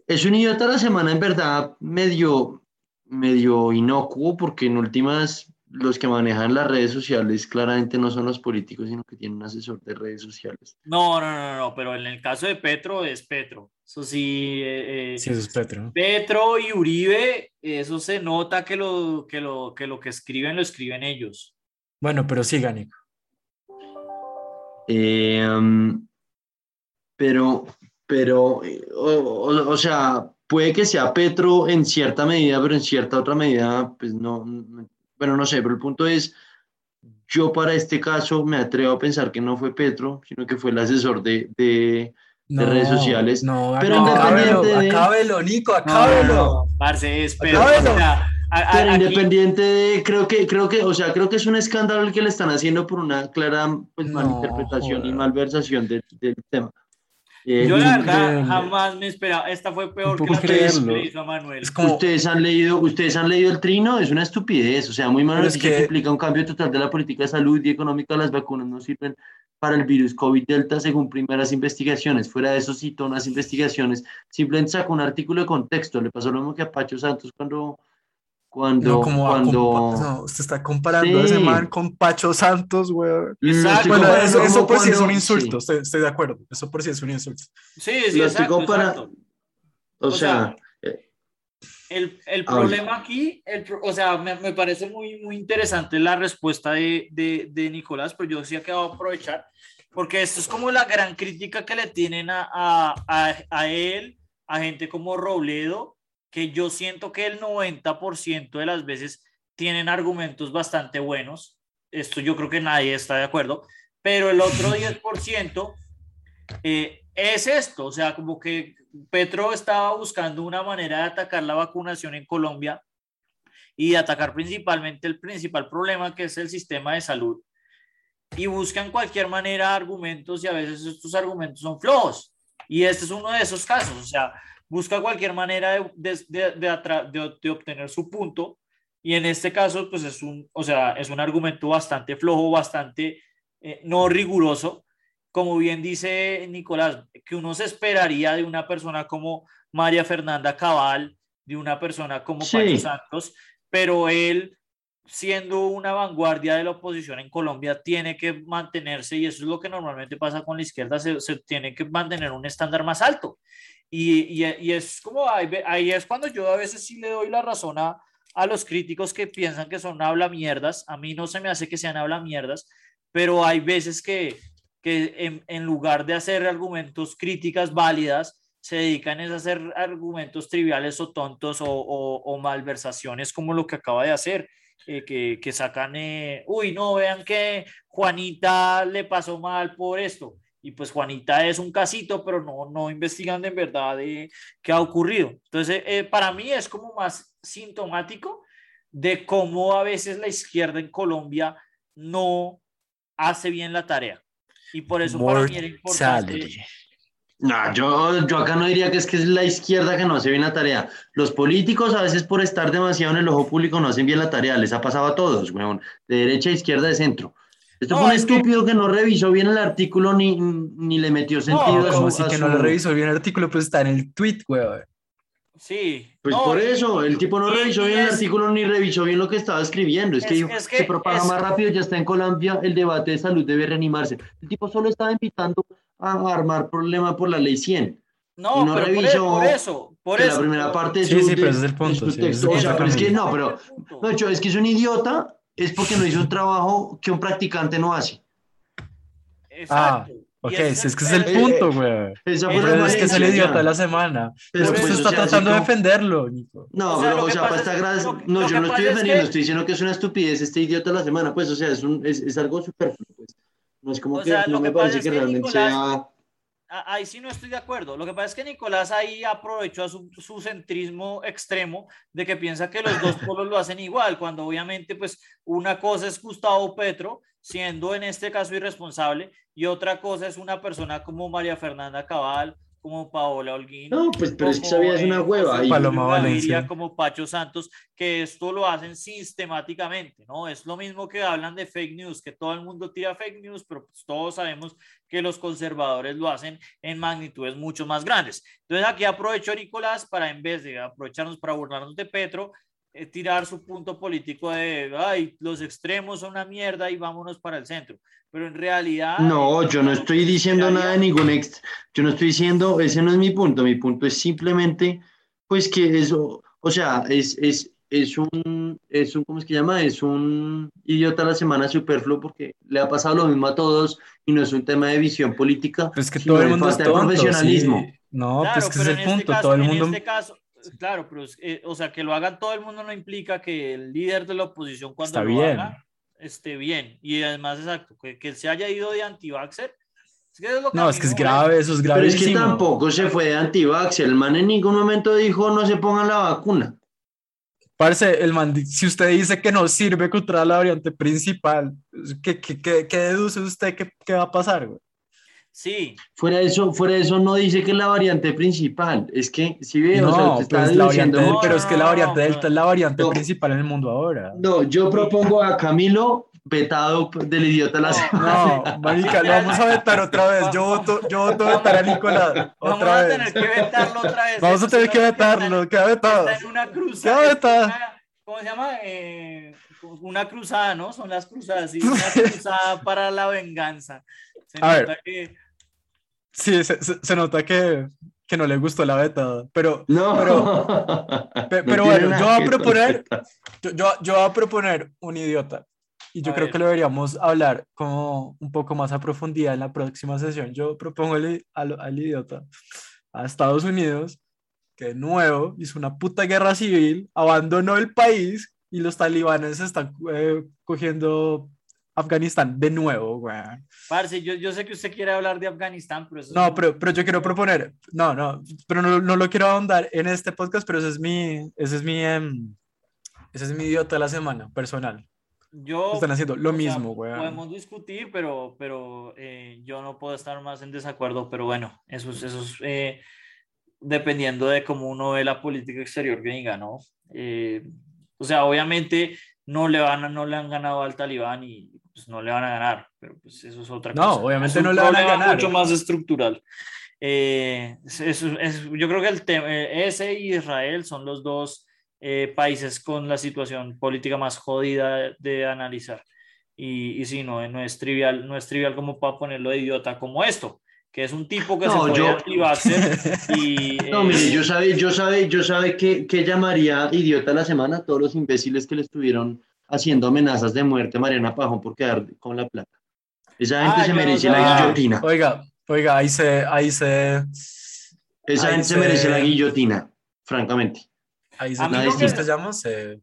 es un idiota de la semana en verdad medio, medio inocuo, porque en últimas los que manejan las redes sociales claramente no son los políticos, sino que tienen un asesor de redes sociales. No, no, no, no, pero en el caso de Petro es Petro. Eso sí, eh, eh, Sí, eso es Petro. Petro y Uribe, eso se nota que lo que, lo, que lo que escriben lo escriben ellos. Bueno, pero siga, Nico. Eh, um, pero, pero, eh, o, o- o sea, puede que sea Petro en cierta medida, pero en cierta otra medida, pues no, no- bueno, no sé, pero el punto es, yo para este caso me atrevo a pensar que no fue Petro, sino que fue el asesor de, de, de redes sociales. No, Pero acábelo, independiente de- acábelo, Nico, acábelo. Parce, es Petro. Acábelo. o sea, a- a- Pero aquí- independiente de, creo que, creo que, o sea, creo que es un escándalo el que le están haciendo por una clara pues, No, malinterpretación y joder. malversación del, del tema. Eh, yo la verdad jamás me esperaba. Esta fue peor que la que le hizo a Manuel. Es como, Ustedes han leído, ustedes han leído el trino, es una estupidez, o sea, muy mal Pero es que- implica un cambio total de la política de salud y económica. Las vacunas no sirven para el virus COVID-Delta según primeras investigaciones. Fuera de eso citó unas investigaciones, simplemente sacó un artículo de contexto. Le pasó lo mismo que a Pacho Santos cuando, cuando, no, como cuando. compa- no, usted está comparando a ese Sí. man con Pacho Santos, weón. Exacto. Bueno, eso, eso por sí es un cuando- insulto, sí. estoy, estoy de acuerdo. Eso por sí es un insulto. Sí, sí, exacto, compara- exacto. O, O sea, sea, eh, El, el problema aquí, el o sea, me, me parece muy, muy interesante la respuesta de, de, de Nicolás, pero yo sí que voy a aprovechar, porque esto es como la gran crítica que le tienen a, a, a, a él, a gente como Robledo, que yo siento que el 90% de las veces tienen argumentos bastante buenos. Esto yo creo que nadie está de acuerdo, pero el otro *laughs* 10% eh, es esto, o sea, como que Petro estaba buscando una manera de atacar la vacunación en Colombia y de atacar principalmente el principal problema que es el sistema de salud. Y buscan cualquier manera argumentos y a veces estos argumentos son flojos. Y este es uno de esos casos, o sea, busca cualquier manera de, de, de, de obtener su punto. Y en este caso, pues es un, o sea, es un argumento bastante flojo, bastante eh, no riguroso. Como bien dice Nicolás, que uno se esperaría de una persona como María Fernanda Cabal, de una persona como Sí. Pacho Santos, pero él, siendo una vanguardia de la oposición en Colombia, tiene que mantenerse, y eso es lo que normalmente pasa con la izquierda, se, se tiene que mantener un estándar más alto. Y, y, y es como, ahí, ahí es cuando yo a veces sí le doy la razón a, a los críticos que piensan que son habla mierdas. A mí no se me hace que sean habla mierdas, pero hay veces que, que en, en lugar de hacer argumentos críticas válidas, se dedican es a hacer argumentos triviales o tontos o, o, o malversaciones como lo que acaba de hacer. eh, que, que sacan, eh, uy, no, vean que Juanita le pasó mal por esto. Y pues Juanita es un casito, pero no, no investigan de en verdad de qué ha ocurrido. Entonces, eh, para mí es como más sintomático de cómo a veces la izquierda en Colombia no hace bien la tarea. Y por eso para mí era importante. No, yo, yo acá no diría que es que es la izquierda que no hace bien la tarea. Los políticos a veces por estar demasiado en el ojo público no hacen bien la tarea. Les ha pasado a todos, weón. De derecha, izquierda, de centro. Esto No, fue un es que- estúpido que... no revisó bien el artículo ni, ni le metió sentido a su... Como si a que su- no lo revisó bien el artículo, pues está en el tweet, weón. Sí. Pues No, por eso, el tipo no revisó bien el es- artículo ni revisó bien lo que estaba escribiendo. Es, que, Es- dijo, es que se propaga es- más rápido, ya está en Colombia, el debate de salud debe reanimarse. El tipo solo estaba invitando a armar problema por la ley 100. No, no pero e- revisó por, eso, por que eso. la primera parte de Sí, su, sí, pero de- ese es el de punto, sí, O sea, el pero es que no, pero no, Cho, es que es un idiota, es porque no hizo un trabajo que un practicante no hace. Exacto. Y Ok, ese si es que es el punto, la es que es el idiota de la semana. Pero pues, usted o está sea, tratando de como- defenderlo, Nico. No, O sea, pero, o sea, para es- esta lo no, lo yo no estoy pasa es defendiendo, que- estoy diciendo que es una estupidez este idiota de la semana, pues, o sea, es, un, es, es algo superfluo, pues. No es como O que sea, no me parece que realmente Nicolás- sea... a- ahí sí no estoy de acuerdo. Lo que pasa es que Nicolás ahí aprovechó su, su centrismo extremo de que piensa que los dos *laughs* polos lo hacen igual, cuando obviamente pues una cosa es Gustavo Petro, siendo en este caso irresponsable, y otra cosa es una persona como María Fernanda Cabal, como Paola Holguín. No, pues, pero es que esa vida es una eh, hueva. Y- Paloma Valencia. como Pacho Santos, que esto lo hacen sistemáticamente, ¿no? Es lo mismo que hablan de fake news, que todo el mundo tira fake news, pero pues todos sabemos que los conservadores lo hacen en magnitudes mucho más grandes. Entonces aquí aprovecho Nicolás para en vez de aprovecharnos para burlarnos de Petro, tirar su punto político de, ay, los extremos son una mierda y vámonos para el centro. Pero en realidad... No, yo no estoy diciendo nada de ningún ex. Yo no estoy diciendo, ese no es mi punto. Mi punto es simplemente, pues que eso, o sea, es, es, es un, es un, ¿cómo es que llama? Es un idiota a la semana superfluo porque le ha pasado lo mismo a todos y no es un tema de visión política, Pues que todo el mundo es tonto. profesionalismo. sí. No, Claro, pues que es el en este punto. caso- Todo el en mundo. este caso, claro, pero es- eh, o sea, que lo hagan todo el mundo no implica que el líder de la oposición cuando Está lo bien. haga esté bien. Y además, exacto, que, que se haya ido de anti-vaxxer. Es que es lo que No, es que es grave, eso es Pero es que tampoco se fue de antivax. El man en ningún momento dijo no se pongan la vacuna. Parce, el man, si usted dice que no sirve contra la variante principal, ¿qué, qué, qué- qué deduce usted que, que va a pasar, güey? Sí, Fuera de eso, fuera de eso no dice que es la variante principal. Es que si ve, o sea, No, está pues variante, No, pero es que la no, variante no, delta no. es la variante No. principal en el mundo ahora. No, yo propongo a Camilo vetado del idiota la No. semana. No, marica, lo vamos a vetar otra vez. Yo voto, yo voto vetar a Nicolás. vamos Otra a vez. tener que vetarlo otra vez. Vamos a tener que está vetarlo, queda vetado. Está en una ¿Qué cruzada. va a está vetar? una- ¿Cómo se llama? Eh, una cruzada, ¿no? Son las cruzadas, sí. *laughs* Una cruzada para la venganza. Se A ver. nota que Sí, se, se- se nota que que no le gustó la beta, pero, No. pero, *laughs* pe- No pero tiene bueno, yo voy a proponer, yo, yo, yo voy a proponer un idiota. Y yo A creo ver. que lo deberíamos hablar como un poco más a profundidad en la próxima sesión. Yo propongo al, al, al idiota a Estados Unidos, que de nuevo hizo una puta guerra civil, abandonó el país y los talibanes están eh, cogiendo Afganistán de nuevo, weón. Parce, yo, yo sé que usted quiere hablar de Afganistán, pero eso es No, un- pero, pero yo quiero proponer, no, no, pero no, no lo quiero ahondar en este podcast, pero ese es mi, ese es mi, em, ese es mi idiota de la semana, personal. yo Están haciendo lo sea, mismo, weón. Podemos discutir, pero, pero eh, yo no puedo estar más en desacuerdo, pero bueno, eso es, eso es eh, dependiendo de cómo uno ve la política exterior gringa, ¿no? Eh, o sea, obviamente no le, van no le han ganado al talibán y pues, no le van a ganar, pero pues eso es otra No, cosa. obviamente Es un no le van a ganar. mucho más estructural. Eh, es- es- es- yo creo que el tema, ese y Israel son los dos eh, países con la situación política más jodida de, de analizar. Y, y sí, no, no, es trivial, no es trivial como para ponerlo de idiota como esto, que es un tipo que No, se yo- anti-vaxxer *laughs* y... No, eh, mire, yo sabe, yo sabe, yo sabe que, que llamaría idiota la semana a todos los imbéciles que le estuvieron haciendo amenazas de muerte a Mariana Pajón por quedar con la plata. Esa gente Ah, se yo no merece la guillotina. Oiga, oiga, ahí se, ahí se, Esa Ay, gente se merece la guillotina, francamente. ahí se, A mí ¿cómo es se llama? Se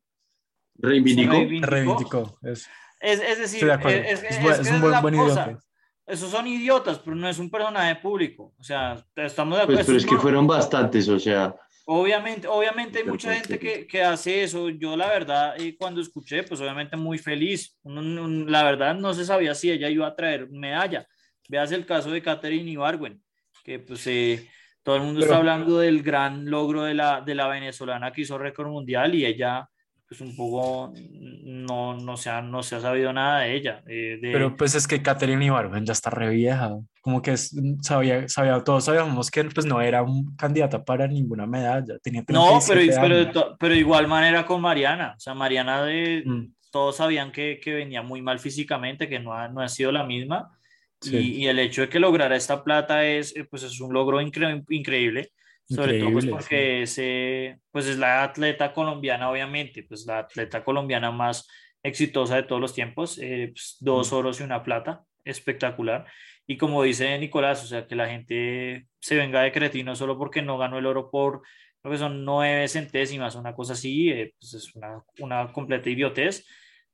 Reivindicó. se reivindicó. reivindicó. eso. Es, es decir, de es, Es es- es es un es buen- buen idiota. Esos son idiotas, pero no es un personaje público. O sea, estamos de acuerdo. Pues, pero es que fueron bastantes, o sea, Obviamente, obviamente hay mucha gente que, que hace eso. Yo la verdad, eh, cuando escuché, pues obviamente muy feliz. Uno- uno- la verdad no se sabía si ella iba a traer medalla. Veas el caso de Catherine Ibargüen, que pues eh, todo el mundo Pero- está hablando del gran logro de la, de la venezolana que hizo récord mundial y ella pues un poco no, no, se, ha, no se ha sabido nada de ella. eh, de- Pero pues es que Catherine Ibargüen ya está re vieja, como que es- sabía, sabía, todos sabíamos que pues no era un candidata para ninguna medalla, tenía no, pero, 37 pero, pero igual manera con Mariana. O sea, Mariana de, Mm, todos sabían que, que venía muy mal físicamente, que no ha, no ha sido la misma. Sí. Y, y el hecho de que lograra esta plata es, eh, pues es un logro incre- increíble, sobre todo pues Increíble, porque es, eh, pues es la atleta colombiana, obviamente, pues la atleta colombiana más exitosa de todos los tiempos, eh, pues, dos Mm. oros y una plata, espectacular. Y como dice Nicolás, o sea, que la gente se venga de cretino solo porque no ganó el oro por, creo que son nueve centésimas, una cosa así, eh, pues es una, una completa idiotez,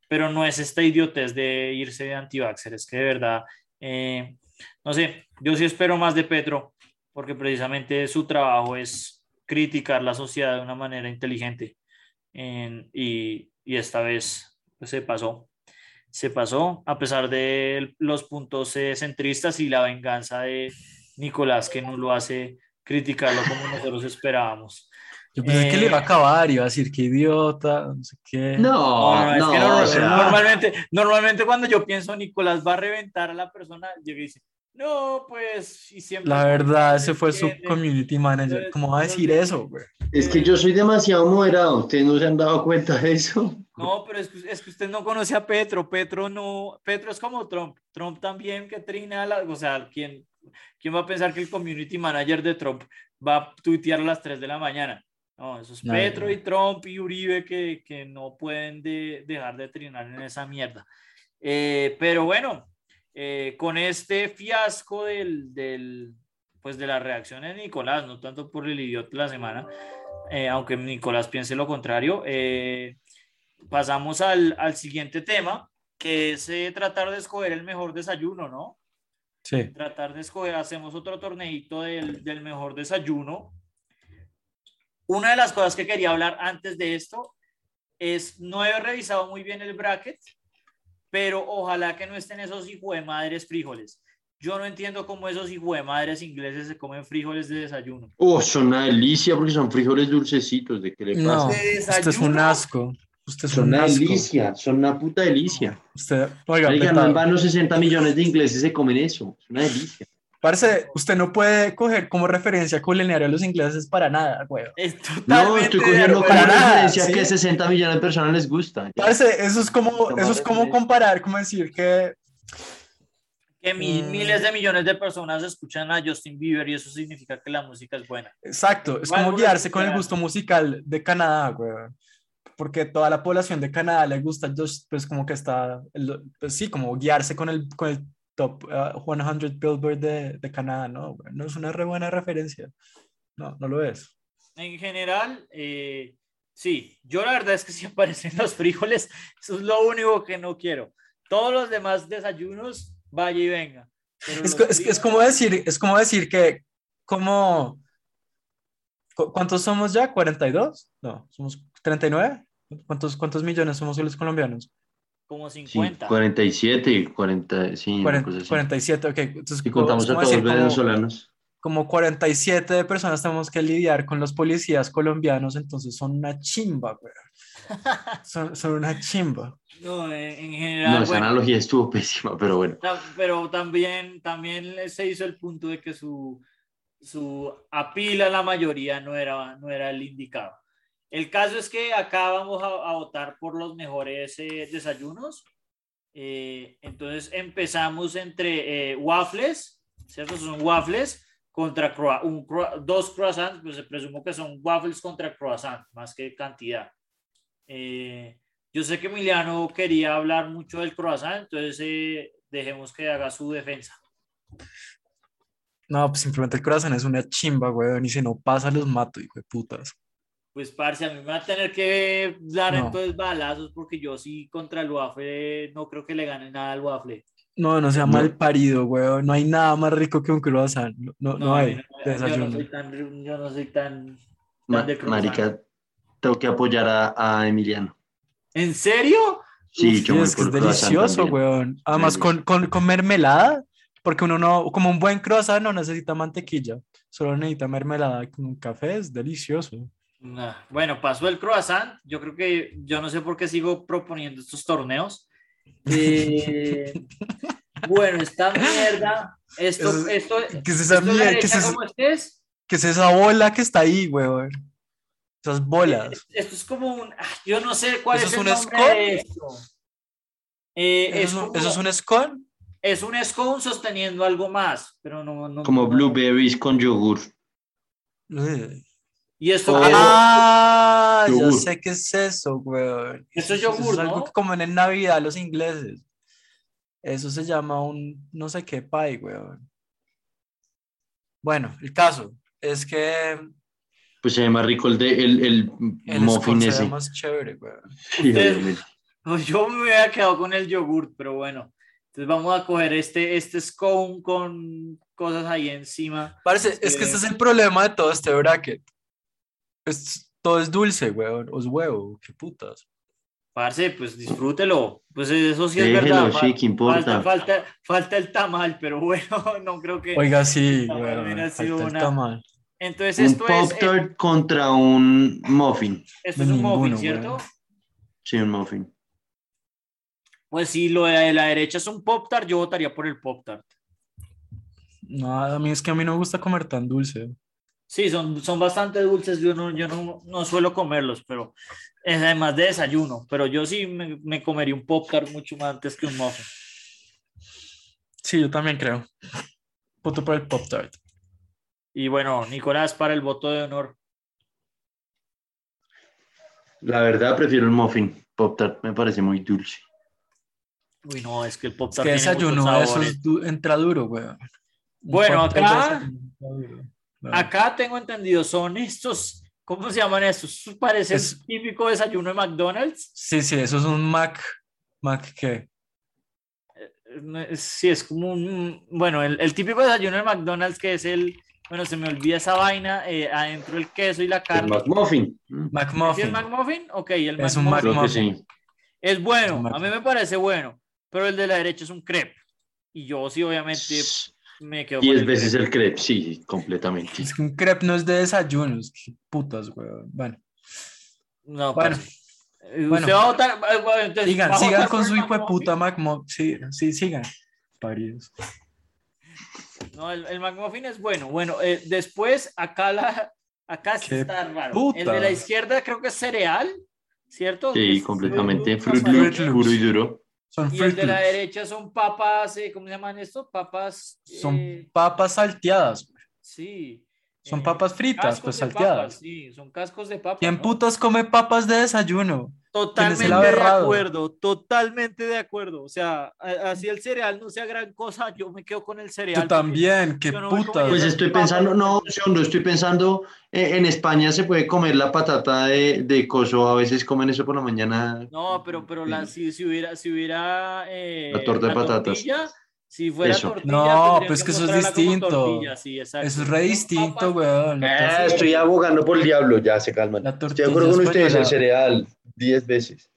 pero no es esta idiotez de irse de anti-vaxxer, es que de verdad, eh, no sé, yo sí espero más de Petro, porque precisamente su trabajo es criticar la sociedad de una manera inteligente, en- y, y esta vez pues, se pasó. Se pasó a pesar de los puntos eh, centristas y la venganza de Nicolás, que no lo hace criticarlo como nosotros esperábamos. Yo pensé que le iba a Eh, acabar, iba a decir que idiota, no sé qué. no, No, no, es que no, o sea, normalmente, normalmente cuando yo pienso Nicolás va a reventar a la persona, yo dice, no, pues, y siempre... La verdad, ese fue su community manager. ¿Cómo va a decir eso, güey? es que yo soy demasiado moderado, ustedes no se han dado cuenta de eso. No, pero es que, es que usted no conoce a Petro. Petro no. Petro es como Trump. Trump también que trina. La, o sea, ¿quién, ¿quién va a pensar que el community manager de Trump va a tuitear a las 3 de la mañana? No, eso es No, Petro no. y Trump y Uribe que, que no pueden de- dejar de trinar en esa mierda. Eh, pero bueno, eh, con este fiasco del, del, pues de las reacciones de Nicolás, no tanto por el idiota de la semana, eh, aunque Nicolás piense lo contrario, eh, pasamos al, al siguiente tema, que es eh, tratar de escoger el mejor desayuno, ¿no? Sí. Tratar de escoger, hacemos otro torneito del, del mejor desayuno. Una de las cosas que quería hablar antes de esto es, no he revisado muy bien el bracket, pero ojalá que no estén esos hijos de madres frijoles. Yo no entiendo cómo esos hijos de madres ingleses se comen frijoles de desayuno. Oh, son una delicia porque son frijoles dulcecitos, ¿de qué le No, pasa? ¿De usted es un asco. Usted es Son un una asco. delicia, son una puta delicia. Usted, oiga, Marica, Beta, no en vano 60 millones de ingleses se comen eso, es una delicia. Parce, usted no puede coger como referencia culinaria a los ingleses para nada, güey. Es No, estoy cogiendo como Para nada, referencia ¿sí? que 60 millones de personas les gusta. Parce, eso es como, eso es como comparar, como decir que, Que mi- Mm. miles de millones de personas escuchan a Justin Bieber y eso significa que la música es buena. Exacto, es como guiarse con el gusto musical de Canadá, güey. Porque toda la población de Canadá le gusta, just- pues como que está, pues sí, como guiarse con el, con el top uh, 100 Billboard de, de Canadá, ¿no? No es una re buena referencia. No, no lo es. En general, eh, sí, yo la verdad es que si *laughs* aparecen los frijoles, eso es lo único que no quiero. Todos los demás desayunos, vaya y venga. Es, es, es como decir, es como decir que, como, ¿cu- ¿cuántos somos ya? ¿42? No, somos 39. ¿Cuántos, cuántos millones somos los colombianos? Como Sí, 50. 47, 40, sí, una Cuaren- cosa así. 47, ok. Entonces, Si co- contamos a como todos decir, los como- venezolanos. como 47 personas tenemos que lidiar con los policías colombianos, entonces son una chimba, güey. *laughs* Son, son una chimba. No, en, en general, No, esa bueno, analogía estuvo *laughs* pésima, pero bueno. pero también, también se hizo el punto de que su, su apila a la mayoría no era, no era el indicado. El caso es que acá vamos a, a votar por los mejores eh, desayunos. Eh, entonces empezamos entre eh, waffles, ¿cierto? Son waffles contra croa- un croa- dos croissants, pues se presumo que son waffles contra croissant, más que cantidad. Yo sé que Emiliano quería hablar mucho del croissant, entonces dejemos que haga su defensa. No, pues simplemente el corazón es una chimba, güey, y si no pasa los mato, hijo de putas. Pues, parce, a mí me va a tener que dar No. entonces balazos porque yo sí contra el waffle no creo que le gane nada al waffle. No, no sea No. mal parido, güey. No hay nada más rico que un croissant. No, no, hay no- yo no soy tan, yo no soy tan, Ma- tan de croissant. marica, tengo que apoyar a, a Emiliano. ¿En serio? Sí, Uf, yo me es que es delicioso, weón. Además, con, con, con mermelada, porque uno no, como un buen croissant no necesita mantequilla, solo necesita mermelada con un café, es delicioso. Nah. Bueno, pasó el croissant. Yo creo que yo no sé por qué sigo proponiendo estos torneos. *laughs* Eh, bueno, esta mierda, esto, es- esto, ¿Qué es esa esto mierda? ¿Qué es, esa- estés, qué es esa bola que está ahí, weón? Esas bolas. Esto es como un, ah, yo no sé cuál ¿Eso es, es el un nombre scone? de esto. Eh, es, ¿Eso, es un- como- eso es un scone? es un scone sosteniendo algo más, pero no, no- Como no- blueberries con yogur. Ugh. Y esto, Oh. qué- Ah, ya Yogur. sé qué es eso, weón. Eso es yogur, es algo ¿no? que comen en Navidad los ingleses. Eso se llama un no sé qué pie, weón. Bueno, el caso es que Pues se más rico el de el, el, el muffin ese. más chévere, weón. Sí, no, yo me hubiera quedado con el yogur, pero bueno. Entonces vamos a coger este, este scone con cosas ahí encima. Parece, es que Eh. este es el problema de todo este bracket. Todo es dulce, weón. O es huevo, qué putas. Parce, pues disfrútelo. Pues eso sí es Déjelo, verdad. sí, ¿qué importa? Falta, falta, falta el tamal, pero bueno, *laughs* no creo que. Oiga, sí, hubiera sido falta el una- tamal. Entonces Un esto es, pop tart contra un muffin. esto es un muffin, ¿cierto? weón. Sí, un muffin. Pues si lo de la derecha es un pop tart, yo votaría por el pop tart. No, a mí es que a mí no me gusta comer tan dulce. Sí, son, son bastante dulces, yo no, yo no, no suelo comerlos, pero es además de desayuno, pero yo sí me, me comería un pop tart mucho más antes que un muffin. Sí, yo también creo. Voto por el Pop Tart. Y bueno, Nicolás, para el voto de honor. La verdad, prefiero el muffin. Pop tart me parece muy dulce. Uy, no, es que el pop Es tart que tiene muchos desayuno, eso es du- entra duro, weón. Bueno, acá- Acá tengo entendido, son estos, ¿cómo se llaman estos? Parece Es- el típico desayuno de McDonald's. Sí, sí, eso es un Mac. ¿Mac qué? Eh, Sí, es como un, bueno, el, el típico desayuno de McDonald's que es el, bueno, se me olvida esa vaina, eh, adentro el queso y la El carne. McMuffin. Mm, ¿Sí el McMuffin. McMuffin? Ok, el Es un McMuffin. Sí. Es bueno, a mí me parece bueno, pero el de la derecha es un crepe. Y yo sí, obviamente, me quedo con Diez el veces crepe. el crepe, sí, completamente. Es que un crepe no es de desayunos. Putas, weón. Bueno, No, Bueno. parce. Eh, Bueno. Usted va a votar. eh, bueno, entonces, sigan, ¿va a sigan con su hijo de puta McMuffin. Sí, sí, sigan. Paridos. No, el, el McMuffin es bueno. Bueno, eh, después acá la acá sí ¡Qué está raro. puta! El de la izquierda creo que es cereal, ¿cierto? Sí, Es completamente. Fruit Fruit puro y duro. Son Y el de la derecha son papas, eh, ¿cómo se llaman esto? Papas. Son eh, papas salteadas. güey. sí. Son eh, papas fritas, pues salteadas. papas, sí, son cascos de papas. ¿Quién ¿no? putas come papas de desayuno? Totalmente de acuerdo, totalmente de acuerdo. O sea, así el cereal no sea gran cosa, yo me quedo con el cereal. Yo porque también, qué yo no putas. Pues estoy pensando, no, segundo, estoy pensando, eh, en España se puede comer la patata de, de coso, a veces comen eso por la mañana. No, pero, pero la, si, si hubiera, si hubiera eh, La torta de patatas. tortilla, si fuera Eso. tortilla, No, tendrían pues que eso es distinto. tortilla, sí. Eso es re distinto, weón. Eh, tortilla- estoy abogando por el diablo, ya se calman. la Estoy tortilla de acuerdo con ustedes, el cereal, 10 veces.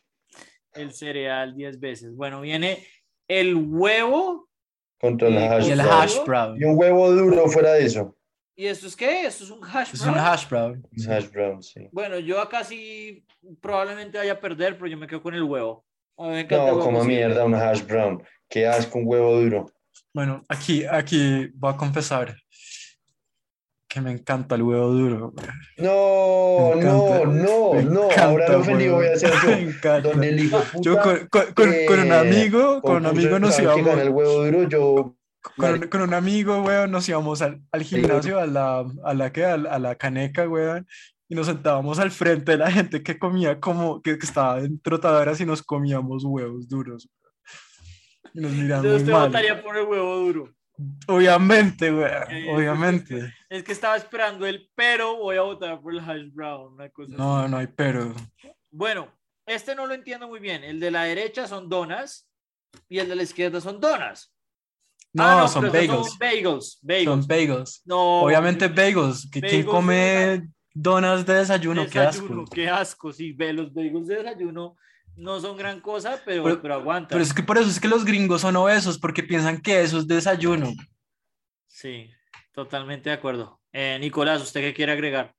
El cereal 10 veces. Bueno, viene el huevo. Contra el Y hash Y el hash brown. Y un huevo duro fuera de eso. ¿Y esto es qué? ¿Esto es un hash Es brown? un hash brown. Un hash brown, sí. Bueno, yo acá sí probablemente vaya a perder, pero yo me quedo con el huevo. Me No, huevo como mierda, un hash brown. Qué asco, un huevo duro. Bueno, aquí, aquí voy a confesar que me encanta el huevo duro. güey. No, no, encanta, no, no. *laughs* encanta, Ahora lo güey. voy a hacer yo. Donde el hijo puta, Yo con, con- con- con un eh, amigo, con un amigo nos que gana el íbamos, huevo duro, yo con, con un amigo, weón, nos íbamos al, al gimnasio, a la, a la, que, a la, a la caneca, weón, y nos sentábamos al frente de la gente que comía como, que, que estaba en trotadoras y nos comíamos huevos duros. Nos miraban Entonces muy usted mal. votaría por el huevo duro. Obviamente, Eh, obviamente. Es que estaba esperando el pero, voy a votar por el hash brown. Una cosa así. No, no hay pero. Bueno, este no lo entiendo muy bien. El de la derecha son donas y el de la izquierda son donas. No, Ah, son pero esos bagels. Son bagels. Bagels. Son bagels. No, Obviamente bagels. que ¿Quién Bagels come donas de desayuno? Qué asco. desayuno, qué asco. Sí, ve, los bagels de desayuno no son gran cosa, pero, Pero- pero, aguanta. Pero es que por eso es que los gringos son obesos, porque piensan que eso es desayuno. Sí, totalmente de acuerdo. Eh, Nicolás, ¿usted qué quiere agregar?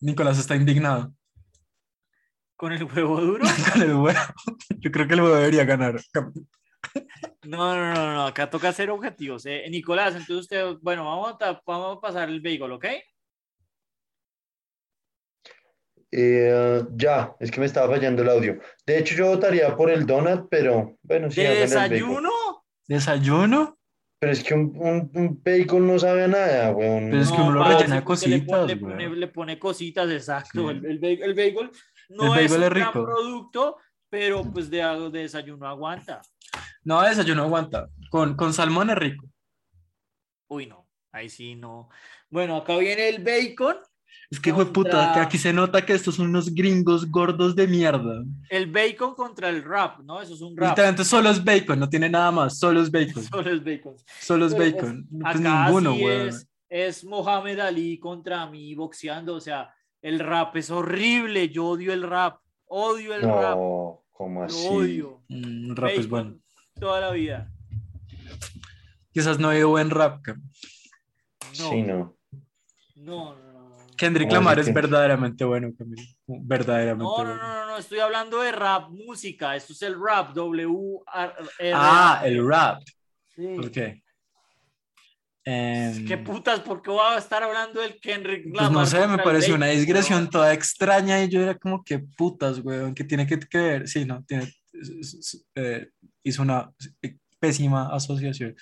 Nicolás está indignado ¿Con el huevo duro? *laughs* con el huevo. Yo creo que el huevo debería ganar. No, no, no, no, acá toca hacer objetivos. eh. Nicolás, entonces usted, bueno, vamos a, vamos a pasar el bagel, ¿ok? Eh, ya, es que me estaba fallando el audio. De hecho, yo votaría por el donut, pero bueno, sí, ¿De háganle al bacon. desayuno? ¿Desayuno? Pero es que un, un, un bacon no sabe a nada, weón. Pero es que uno lo rellena le pone- cositas, le pone, le pone cositas, exacto. Sí. El, el el bagel no El bagel es un es gran producto, pero pues de, de desayuno aguanta. No, desayuno aguanta. Con, con salmón es rico. Uy, no, ahí sí no. Bueno, acá viene el bacon. Es que, hijo de puta, Contra- que aquí se nota que estos son unos gringos gordos de mierda. El bacon contra el rap, ¿no? Eso es un rap. Literalmente solo es bacon, no tiene nada más, solo es bacon. *laughs* Solo es bacon. Solo es Pero, bacon. Pues Acá ninguno, sí güey. es, es Mohamed Ali contra mí boxeando. O sea, el rap es horrible. Yo odio el rap. Odio el rap. No, ¿cómo Lo así? odio. Mm, rap es Bacon bueno. Toda la vida. Quizás no hay buen rap. No, Sí, no, no, no. Kendrick ¿Cómo así Lamar es que- verdaderamente bueno, Camilo. Verdaderamente No, no, bueno. no, no, no, estoy hablando de rap, música. Esto es el rap, W R R. Ah, el rap. Sí. Ok. Em, ¿Qué putas? ¿Por qué voy a estar hablando del Kendrick Pues Lamar no sé, me pareció una digresión toda extraña y yo era como que putas, weón, que tiene que, que ver. Sí, no, tiene, eh, hizo una pésima asociación.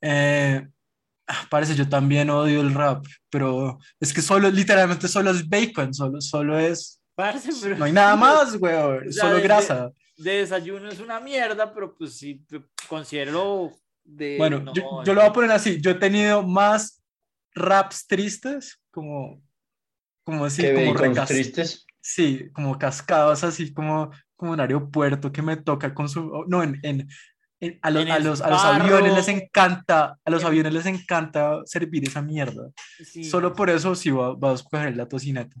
Eh, parece, yo también odio el rap, pero es que solo, literalmente solo es bacon, solo, solo es, Parce, *laughs* pero- no hay nada *laughs* más, weón, solo de- grasa. de desayuno es una mierda, pero pues sí, considero de... Bueno, no, yo, yo lo voy a poner así, yo he tenido más raps tristes, como, como así, ¿Qué como recas- tristes? Sí, como cascadas así como, como en aeropuerto que me toca con su... No, en, en- a, los, a, los, a los aviones les encanta, a los aviones les encanta servir esa mierda. Sí, Solo por eso sí va, va a escoger la tocineta.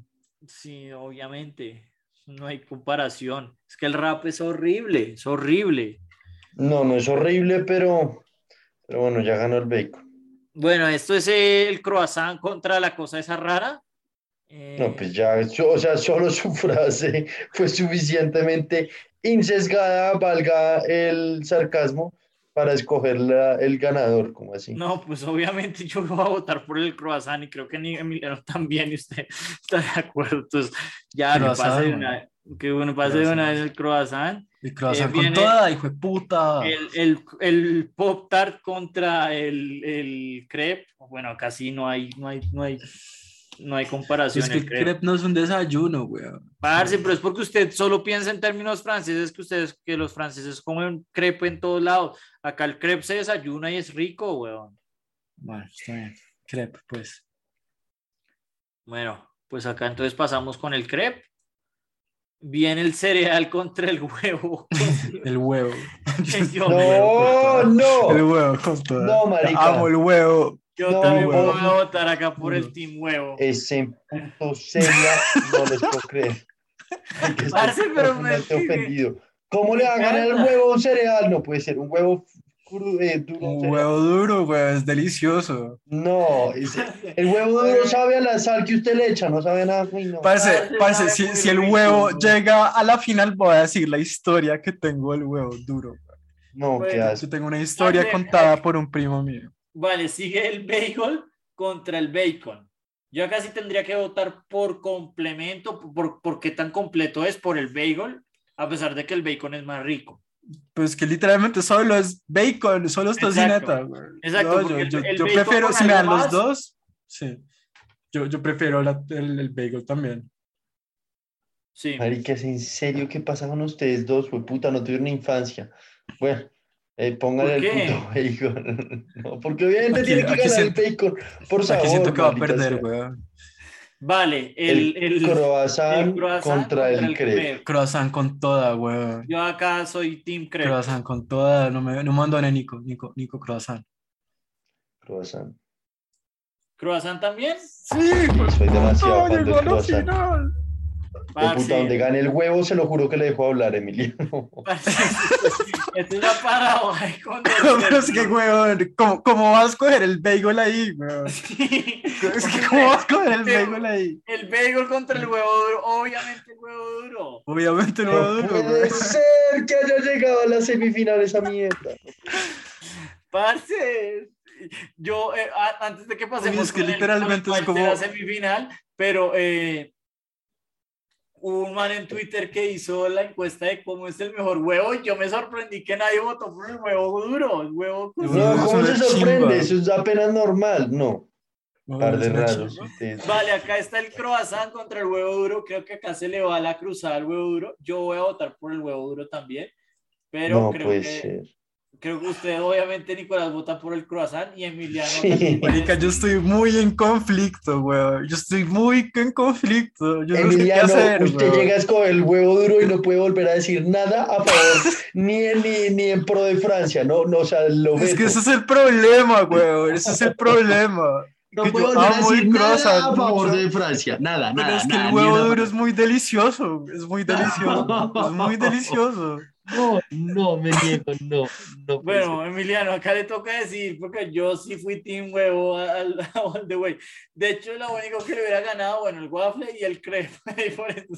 Sí, obviamente. No hay comparación. Es que el rap es horrible, es horrible. No, no es horrible, pero, pero bueno, ya ganó el bacon. Bueno, esto es el croissant contra la cosa esa rara. Eh, No, pues ya, o sea, solo su *laughs* frase fue suficientemente insesgada, valga el sarcasmo, para escoger la- el ganador, como así. No, pues obviamente yo voy a votar por el croissant y creo que ni Emiliano también y usted *laughs* está de acuerdo. Entonces, ya Croissant, pasa de una. Que bueno, pase de una vez el croissant. El croissant Eh, con viene- toda, hijo de puta. El, el, el pop tart contra el, el crepe. Bueno, sí no hay, no hay, no hay, no hay comparación. es que el crepe. crepe no es un desayuno, weón. Parce, pero es porque usted solo piensa en términos franceses, que ustedes, que los franceses comen crepe en todos lados. Acá el crepe se desayuna y es rico, weón. Bueno, está bien. Crepe, pues. Bueno, pues acá entonces pasamos con el crepe. Viene el cereal *laughs* contra el huevo. *laughs* El huevo. *laughs* Yo, No, El no. huevo con toda. No, marica. Amo el huevo. Yo No, también huevo. voy a votar acá por el team huevo. Ese puto seria no les puedo creer. *laughs* Parce, pero me- ofendido. ¿Cómo le va a ganar el huevo a un cereal? No puede ser. Un huevo eh, duro. un huevo duro, weón. Es delicioso. No, el huevo *laughs* duro sabe a la sal que usted le echa, no sabe nada. Uy, no. Parce, Parce, si, el huevo llega a la final, voy a decir la historia que tengo del huevo duro. No, qué Bueno, asco. Yo tengo una historia contada por un primo mío. Vale, sigue el bagel contra el bacon. Yo acá sí tendría que votar por complemento, por, por qué tan completo es por el bagel, a pesar de que el bacon es más rico. Pues que literalmente solo es bacon, solo es Exacto. tocineta. Exacto, No, porque yo, el- yo- el yo bacon prefiero, si me dan los dos, sí. Yo, yo prefiero la- el, el bagel también. Sí. Marica, ¿es en serio qué pasa con ustedes dos? Fue puta, no tuvieron infancia. Bueno, eh, póngale ¿Por el puto *laughs* bacon. *laughs* No, porque obviamente Aquí- tiene que ganar siento- el bacon por sabor. Aquí siento que va a perder, güey. Vale, el, El, el, croissant, el croissant contra, el crepe. Croissant con toda, güey. Yo acá soy team crepe. Croissant con toda. No me, no me abandoné, Nico. Nico, Nico Croissant. Croissant. ¿Croissant también? Sí, Soy demasiado fan del llegó a la croissant. final. De Parce, puta, donde gane el huevo, se lo juro que le dejo hablar, Emiliano. *laughs* parce, Esto es una paradoja *laughs* Pero es que, güey, ¿cómo, ¿cómo vas a escoger el bagel ahí? Sí. Es que, ¿cómo vas a escoger el bagel ahí? El bagel contra el huevo duro, obviamente el huevo duro. Obviamente no No duro, puede ser que haya llegado a la semifinal esa mierda. Parce, yo eh, a- antes de que pasemos Oye, es que con el- literalmente es el como- de la semifinal, pero eh, hubo un man en Twitter que hizo la encuesta de cómo es el mejor huevo y yo me sorprendí que nadie votó por el huevo duro, el huevo No, ¿cómo se sorprende? chimba. Eso es apenas normal. No, par de raros. Vale, acá está el croissant contra el huevo duro. Creo que acá se le va la cruzada al huevo duro. Yo voy a votar por el huevo duro también. Pero No creo, puede que, ser. Creo que usted, obviamente, Nicolás, vota por el croissant y Emiliano. Sí. Marica, yo estoy muy en conflicto, güey. Yo estoy muy en conflicto. Yo no sé qué Emiliano, hacer, usted güey. llega escoger el huevo duro y no puede volver a decir nada a favor, ni, en- ni, ni en pro de Francia. No, no, o sea, lo Es que ese es el problema, güey. Ese es el problema. No Que puedo yo el decir nada croissant a favor mucho. de Francia. Nada, Pero nada. es que nada, el huevo duro es muy delicioso. Es muy delicioso. Es muy *laughs* delicioso. No, no, me niego, no. no Bueno, Emiliano, acá le toca decir, porque yo sí fui team huevo al, *laughs* al de güey. De hecho, lo único que le hubiera ganado, bueno, el waffle y el crepe. *laughs*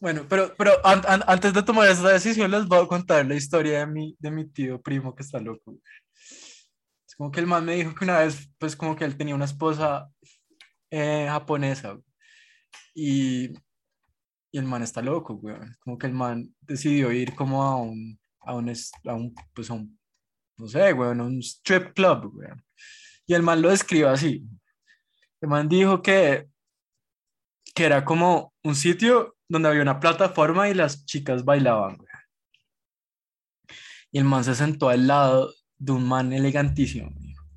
Bueno, pero, pero an- an- antes de tomar esa decisión les voy a contar la historia de mi, de mi tío primo que está loco. Es como que el man me dijo que una vez, pues como que él tenía una esposa eh, japonesa y, el man está loco, güey. Como que el man decidió ir como a un, a un, a un pues a un, no sé, güey, a un strip club, güey. Y el man lo describe así. El man dijo que que era como un sitio donde había una plataforma y las chicas bailaban, güey. Y el man se sentó al lado de un man elegantísimo,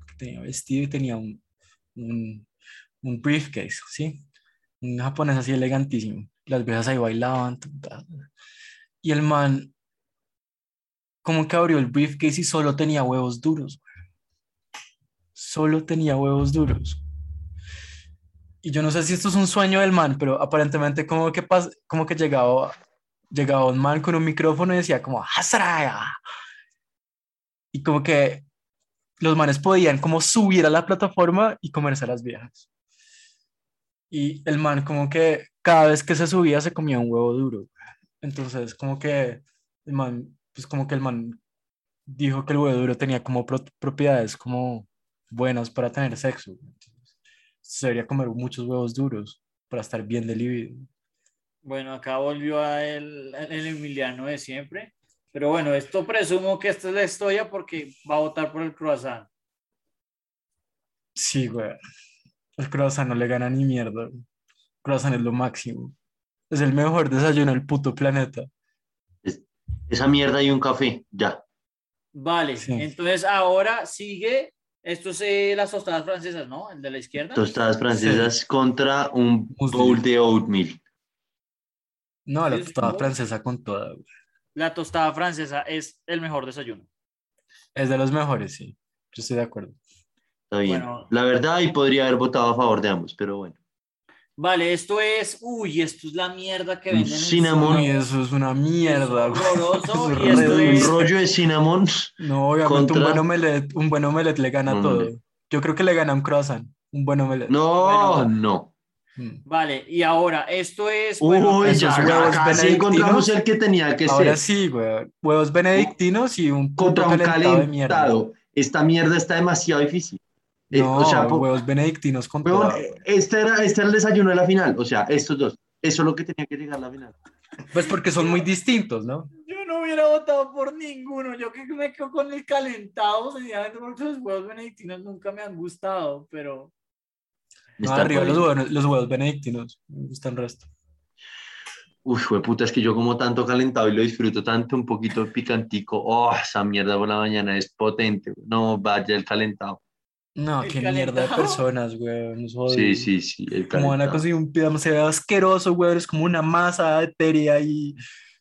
que tenía vestido y tenía un, un, un briefcase, ¿sí? Un japonés así elegantísimo. Las viejas ahí bailaban. Y el man como que abrió el briefcase y solo tenía huevos duros. Solo tenía huevos duros. Y yo no sé si esto es un sueño del man, pero aparentemente como que, pas- como que llegaba, llegaba un man con un micrófono y decía como ¡Hasraya! Y como que los manes podían como subir a la plataforma y comerse a las viejas. Y el man como que cada vez que se subía se comía un huevo duro. Entonces como que el man, pues como que el man dijo que el huevo duro tenía como pro- propiedades como buenas para tener sexo. Entonces, se debería comer muchos huevos duros para estar bien de libido. Bueno, acá volvió a el, el Emiliano de siempre. Pero bueno, esto presumo que esta es la historia porque va a votar por el croissant. Sí, güey. El croissant no le gana ni mierda. El croissant es lo máximo. Es el mejor desayuno del puto planeta. Esa mierda y un café, ya. Vale, Sí. entonces ahora sigue. Esto es eh, las tostadas francesas, ¿no? El de la izquierda. Tostadas francesas contra un bowl de oatmeal. No, la tostada francesa con toda. güey. La tostada francesa es el mejor desayuno. Es de los mejores, sí. Yo estoy de acuerdo. Está bien. Bueno. La verdad, y podría haber votado a favor de ambos, pero bueno. Vale, esto es. Uy, esto es la mierda que Un venden. en cinnamon. Uy, eso es una mierda, güey. horroroso, *laughs* Es y esto. Un es- rollo de cinnamon. No, obviamente un Contra- buen omelette, un buen omelette le gana todo. Yo creo que le gana un croissant, un buen omelette. No, Bueno. no. Mm. Vale, y ahora esto es. bueno, Uy, ya, huevos casi encontramos el que tenía que Ahora ser. sí, güey. Huevos benedictinos y un Contra un calentado de mierda. calentado. Esta mierda está demasiado difícil. Eh, No, o sea, huevos benedictinos con toda. este era, este era el desayuno de la final. O sea, estos dos. Eso es lo que tenía que llegar a la final. Pues porque son muy distintos, ¿no? Yo no hubiera votado por ninguno. Yo que me quedo con el calentado, sencillamente porque los huevos benedictinos nunca me han gustado, pero. No, Está arriba los huevos, los huevos benedictinos. Me gustan el resto. Uf, puta, es que yo como tanto calentado y lo disfruto tanto, un poquito picantico. Oh, esa mierda por la mañana es potente. No, vaya el calentado. No, El qué mierda de calentado. personas, güey. nos Sí, sí, sí, el Como van a calentado. conseguir un pidamo, se ve asqueroso, güey. Es como una masa etérea y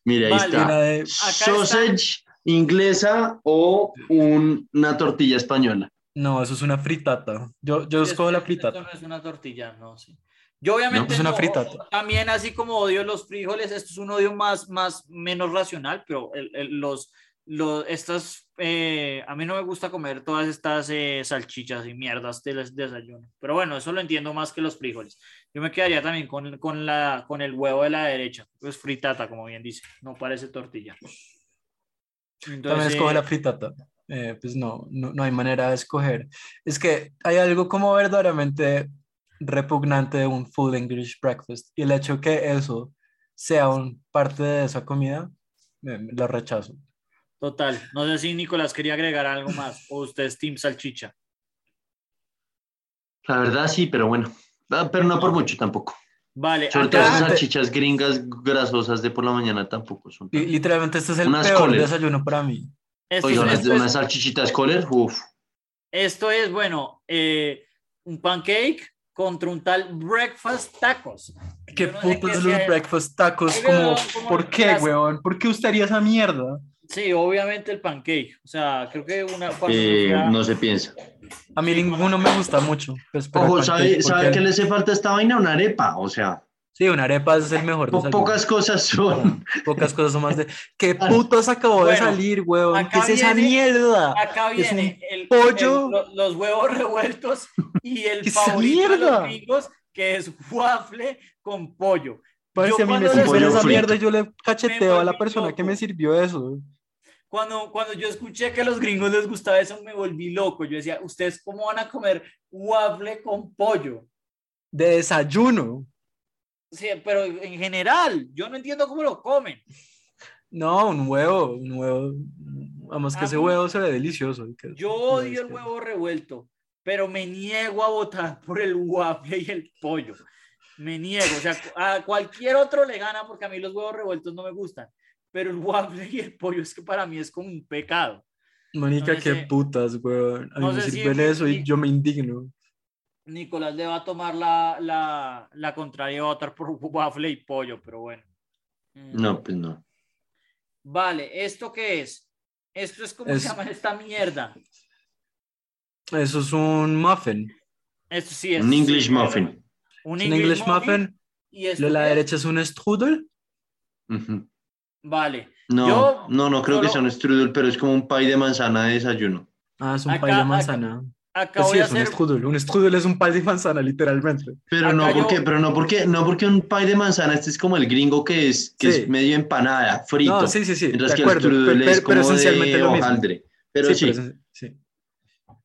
Mira, ahí Vale. está. de. está. Sausage inglesa o un- una tortilla española. No, eso es una fritata. Yo, yo escojo la Esto fritata. no es una tortilla, no, sí. Yo obviamente es una no, fritata. también así como odio los frijoles, esto es un odio más, más menos racional, pero el- el- los, los, estas, eh, a mí no me gusta comer todas estas eh, salchichas y mierdas del desayuno. Pero bueno, eso lo entiendo más que los frijoles. Yo me quedaría también con, con, la, con el huevo de la derecha, pues fritata, como bien dice, no parece tortilla. También Entonces, escojo eh, la fritata. Eh, pues no, no, no hay manera de escoger. Es que hay algo como verdaderamente repugnante de un full English breakfast y el hecho que eso sea un parte de esa comida, me lo rechazo. Total, no sé si Nicolás quería agregar algo más o usted es Team Salchicha. La verdad sí, pero bueno. Ah, Pero no por mucho tampoco. Vale, Sobre todo esas salchichas gringas grasosas de por la mañana tampoco son. Li- literalmente este es el Unas peor desayuno para mí. esto, Oiga, es- unas, es- salchichitas Kohler, uff. esto es, bueno, eh, un pancake contra un tal breakfast tacos. ¿Qué no putos los sea- breakfast tacos? Ay, Como, weón, como ¿Por qué, las- weón? ¿Por qué usted haría esa mierda? Sí, obviamente el pancake. O sea, creo que una. Eh, no se piensa. A mí ninguno me gusta mucho. pues, Ojo, pancake, ¿sabe, ¿sabe porque- qué le hace falta a esta vaina? Una arepa. O sea, Sí, una arepa es el mejor po- desayuno. pocas cosas son. Pocas cosas son más de. ¿Qué putos acabó de bueno, salir, weón? ¿Qué acá es esa viene- mierda? Acá es viene el, pollo. el- lo- los huevos revueltos y el ¿Qué esa favorito de los mierda? gringos, que es waffle con pollo. Parece Yo a mí me pollo esa frito. mierda y yo le cacheteo a la persona que me sirvió eso. Cuando, cuando yo escuché que a los gringos les gustaba eso, me volví loco. Yo decía, ¿ustedes cómo van a comer waffle con pollo? De desayuno. Sí, pero en general, yo no entiendo cómo lo comen. No, un huevo, un huevo. Vamos, que A ese mí- huevo se ve delicioso. Yo odio es el huevo revuelto, pero me niego a votar por el waffle y el pollo. Me niego, o sea, a cualquier otro le gana porque a mí los huevos revueltos no me gustan, pero el waffle *laughs* y el pollo es que para mí es como un pecado. Manica, No qué sé- putas, weón. A mí no me sé si sirven mi- eso y yo me indigno. Nicolás le va a tomar la, la, la contraria y va a votar por *laughs* waffle y pollo, pero bueno. Mm. No, pues no. Vale, ¿esto qué es? Esto es como Es- se llama esta mierda. Eso es un muffin. Esto sí es. Un English sí, muffin. Un Un English muffin. Y esto Lo de la es? derecha es un strudel. Ujú. Vale. No, Yo no, no creo que sea un strudel, pero es como un pie de manzana de desayuno. Ah, es un Acá- pie de manzana. Acá Pues sí, voy a es un hacer. strudel. Un strudel es un pie de manzana, literalmente. Pero Acá no yo- porque, pero no porque, no porque un pie de manzana, este es como el gringo que es, que Sí. es medio empanada, frito. No, sí, sí, sí. Mientras De que acuerdo. el strudel pe- pe- es pero como esencialmente de lo mismo. hojaldre. Pero sí, pero es- sí.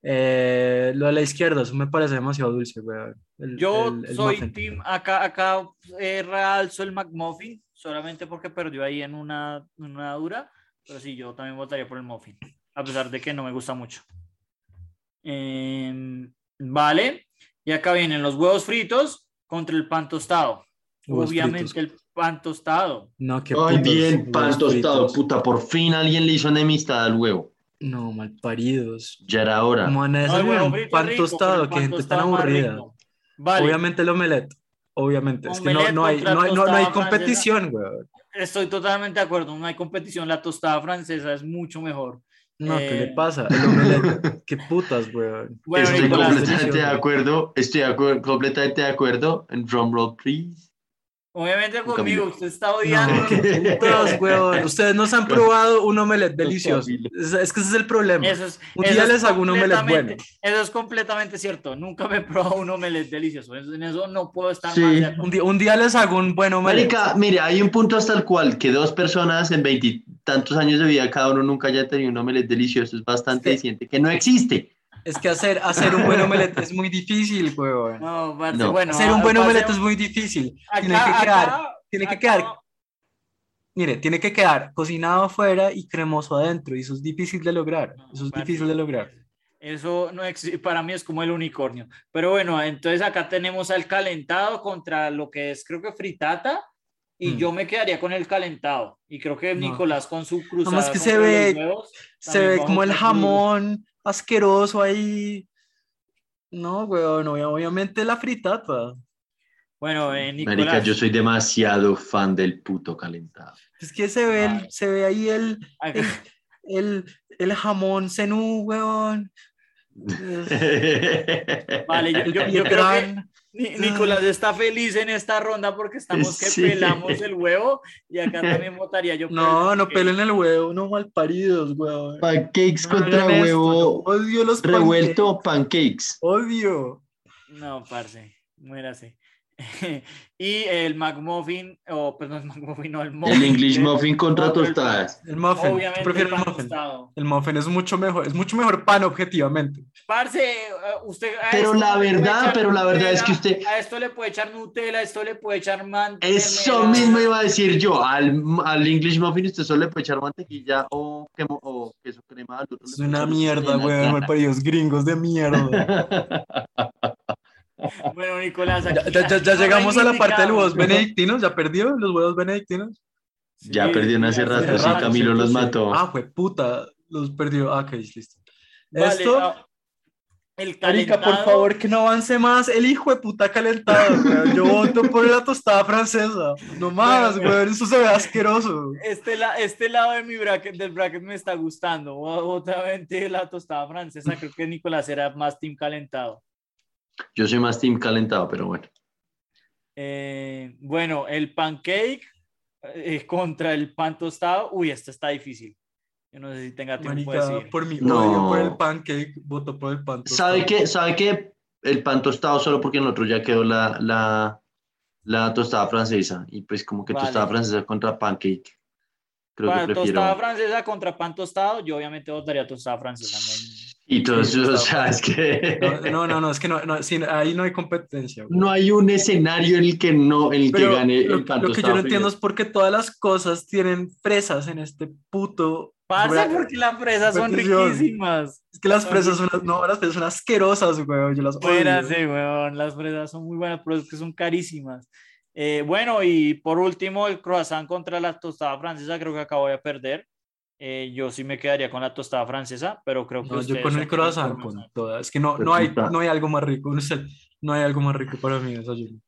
Eh, lo de la izquierda, eso me parece demasiado dulce. El- Yo el- el soy muffin. team, acá, acá eh, realzo el McMuffin, solamente porque perdió ahí en una, una dura, pero sí, yo también votaría por el muffin, a pesar de que no me gusta mucho. Em, vale, y acá vienen los huevos fritos contra el pan tostado. Huevos Obviamente fritos. el pan tostado. No, qué Ay, putos bien, pan tostado, fritos. puta. Por fin alguien le hizo enemistad al huevo. No, malparidos. Ya era hora. ¿Cómo van a No, el huevo frito pan rico, tostado? pan gente tan aburrida. Vale, Obviamente el omelette. Obviamente. Es que no, no, hay, no, hay- no- no hay competición, weón. estoy totalmente de acuerdo, no hay competición, la tostada francesa es mucho mejor. No, ¿qué le Eh, pasa? El. Qué putas. Bueno, Estoy completamente de acuerdo. Estoy de acuer- completamente de acuerdo. En drum roll, please. Obviamente Con conmigo, usted está odiando. No, putas, weón. Ustedes nos han probado un omelette delicioso. Es, es que ese es el problema. Eso es, Un eso día es les hago un omelette bueno. Eso es completamente cierto. Nunca me he probado un omelette delicioso. En eso no puedo estar Sí. acuerdo. Un día, un día les hago un buen omelette. Marica, mire, hay un punto hasta el cual que dos personas en veintitantos años de vida, cada uno nunca haya tenido un omelette delicioso, es bastante Sí. diciente que no existe. Es que hacer, hacer un buen *laughs* omelette es muy difícil, weón. No, parce, No. bueno, hacer un buen omelette es muy difícil. Tiene acá- que quedar, acá- tiene que acá- quedar, mire, tiene que quedar cocinado afuera y cremoso adentro. Y eso es difícil de lograr. no, Eso es parce, difícil de lograr. Eso no exi- para mí es como el unicornio. Pero bueno, entonces acá tenemos al calentado contra lo que es, creo que fritata. Y Mm. yo me quedaría con el calentado. Y creo que No. Nicolás con su cruzada. Nomás que se ve- huevos, Se ve como el jamón asqueroso ahí. No, weón, obvia- obviamente la fritata. Bueno, eh, Nicolás. Marica, yo soy demasiado fan del puto calentado. Es que se ve, el- Ay. se ve ahí el, acá- el, el jamón cenú, weón. *laughs* Vale, yo, El yo- yo creo que Nicolás está feliz en esta ronda porque estamos que Sí. pelamos el huevo y acá también votaría yo. No, el no pelen el huevo, no malparidos, weón. Pancakes No contra esto, huevo Odio los revuelto, pancakes, pancakes. Odio. No, parce, muérase. *laughs* y el McMuffin, o pues no es McMuffin, no, el muffin. El English muffin contra el- tostadas. El muffin. Obviamente Prefiero el el pan muffin. tostado. El muffin es mucho mejor, es mucho mejor pan objetivamente. Parce, eh, usted. Pero la verdad, pero la verdad es que Nutella, usted- A esto le puede echar Nutella, a esto le puede echar man. Eso mismo iba a decir yo. Al, al English muffin usted solo le puede echar mantequilla o, quemo- o queso crema. Es una mierda, avena. weón, malparidos *laughs* gringos de mierda. *laughs* *laughs* Bueno, Nicolás, Ya, aquí- ya- ya- ya aquí llegamos a la parte de los huevos benedictinos, ¿ya perdió los huevos benedictinos? Ya Sí, perdieron hace rato, sí, Camilo los Sí. mató. Ah, fue puta, los perdió. Ah, ok, listo. Vale, Esto, ah, el Marica, calentado. por favor, que no avance más el hijo de puta calentado. *laughs* Yo voto por la tostada francesa. No más, Bueno, weón, eso se ve asqueroso. Este, la, este lado de mi bracket, del bracket me está gustando. Obviamente la tostada francesa, creo que Nicolás era más team calentado. Yo soy más team calentado, pero bueno. Eh, bueno, el pancake eh, contra el pan tostado. Uy, esto está difícil. Yo no sé si tenga tiempo de Marica, decir. por mi No. odio por el pancake, voto por el pan tostado. ¿Sabe qué? ¿Sabe qué? El pan tostado solo porque en el otro ya quedó la, la, la tostada francesa. Y pues como que Vale. tostada francesa contra pancake. Creo Para que prefiero. tostada francesa contra pan tostado, yo obviamente votaría tostada francesa. ¿No? Y todo Sí, eso, o sea, es que No, no, no, es que no, no, sí, ahí no hay competencia. no hay un escenario en el que no, en el que gane lo, el pan lo que yo no entiendo es por qué todas las cosas tienen fresas en este puto. Pasa porque las fresas son riquísimas. Es que las son fresas son, no, las fresas son asquerosas, weón. Yo las odio. Espérate, weón, las fresas son muy buenas, pero es que son carísimas. Eh, bueno, y por último, el croissant contra la tostada francesa, creo que acabo de perder. Eh, yo sí me quedaría con la tostada francesa, pero creo que No, yo con el croissant, con ¿no? todas. Es que no, Pues no, hay, no hay algo más rico. No, sé, no hay algo más rico para mí, desayuno.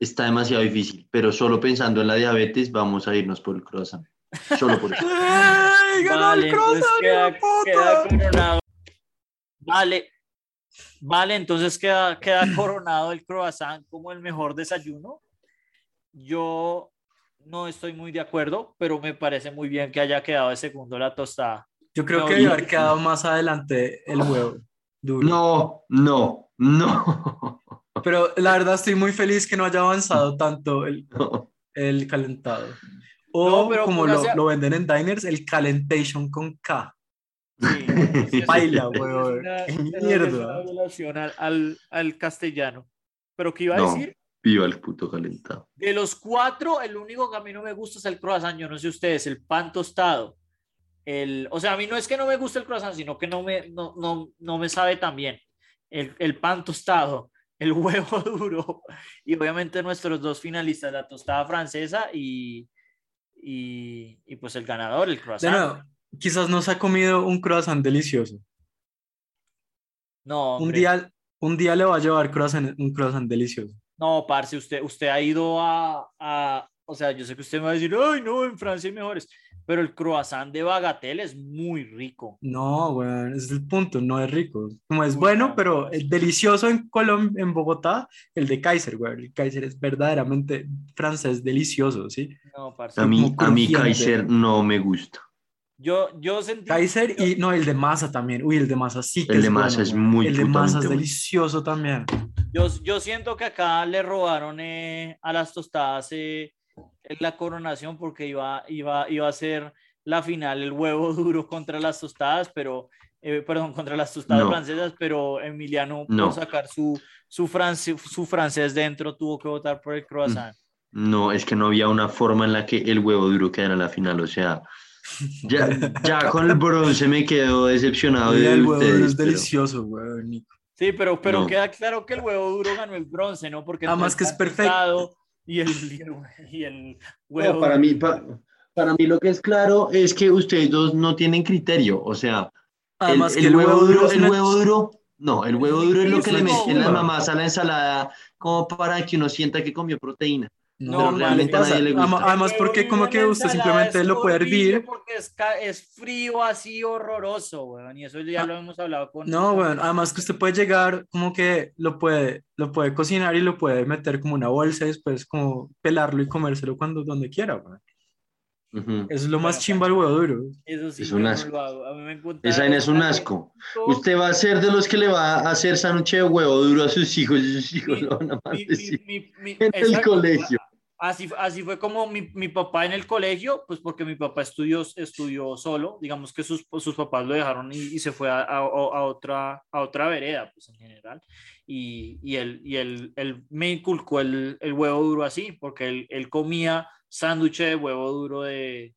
Está demasiado difícil, pero solo pensando en la diabetes vamos a irnos por el croissant. Solo por eso. *laughs* ¡Ay, ganó Vale, el entonces croissant, queda, puta! queda coronado. Vale, vale, entonces queda, queda coronado el croissant como el mejor desayuno. Yo no estoy muy de acuerdo, pero me parece muy bien que haya quedado de segundo la tostada. Yo creo No, que debió haber quedado más adelante el huevo. Duro. No, no, no. *laughs* Pero la verdad estoy muy feliz que no haya avanzado tanto el, no. el calentado. O No, pero como póngase lo, lo venden en diners, el calentation con K. Sí, *laughs* Baila, es mierda. una al, al, al castellano. Pero ¿qué iba a No. decir? Viva el puto calentado. De los cuatro, el único que a mí no me gusta es el croissant. Yo no sé ustedes, el pan tostado. El, o sea, a mí no es que no me guste el croissant, sino que no me, no, no, no me sabe tan bien. El, el pan tostado, el *laughs* huevo duro y obviamente nuestros dos finalistas, la tostada francesa y, y, y pues el ganador, el De croissant. nuevo, quizás no se ha comido un croissant delicioso. No, Un día, un día le va a llevar croissant, un croissant delicioso. No, parce, usted, usted ha ido a, a- o sea, yo sé que usted me va a decir, ay, no, en Francia hay mejores, pero el croissant de Bagatelle es muy rico. No, weón, ese es el punto, no es rico. Como es Uy, bueno, no. pero el delicioso en Colombia, en Bogotá, el de Kaiser, weón. El Kaiser es verdaderamente francés delicioso, ¿sí? No, parce. A mí, a mí. Kaiser no me gusta. Yo, yo sentí. Kaiser y no, el de masa también. Uy, el de masa sí que El es de masa bueno, es muy El de masa es delicioso también. Yo, yo siento que acá le robaron eh, a las tostadas eh, la coronación porque iba, iba, iba a ser la final el huevo *laughs* duro contra las tostadas, pero, eh, perdón, contra las tostadas No. francesas, pero Emiliano No. por sacar su, su, france- su francés dentro tuvo que votar por el croissant. No, es que no había una forma en la que el huevo duro quedara en la final. O sea, ya, ya con el bronce me quedo decepcionado de el huevo duro ustedes. es pero- delicioso. Nico. Sí, pero, pero No. queda claro que el huevo duro ganó el bronce, ¿no? Porque Además que es perfecto. Y el, y el, huevo. No, para mí, pa- para mí lo que es claro es que ustedes dos no tienen criterio. O sea, el, Además el que el huevo duro, es el una- huevo duro, no, el huevo duro es lo que le meten las mamás a la ensalada como para que uno sienta que comió proteína. No, Pero ¿qué realmente a pasa? nadie le gusta. Además, El porque como que usted simplemente lo puede hervir. Porque es, frío así horroroso, weón. Y eso ya Ah, lo hemos hablado con. No, bueno, además que usted puede llegar, como que lo puede, lo puede cocinar y lo puede meter como una bolsa y después como pelarlo y comérselo cuando donde quiera, weón. Eso es lo más Bueno, chimba al huevo duro. Eso sí, Es un asco. A mí me Esa es un asco. Usted va a ser de los que le va a hacer sándwich de huevo duro a sus hijos y sus hijos Mi- lo van a mi- mi- maldecir mi- mi- en el colegio. Así, así fue como mi, mi papá en el colegio, pues porque mi papá estudió, estudió solo, digamos que sus, sus papás lo dejaron y, y se fue a, a- a otra, a otra vereda, pues en general. Y, y, él, y él, él me inculcó el, el huevo duro así, porque él, él comía sándwich de huevo duro de,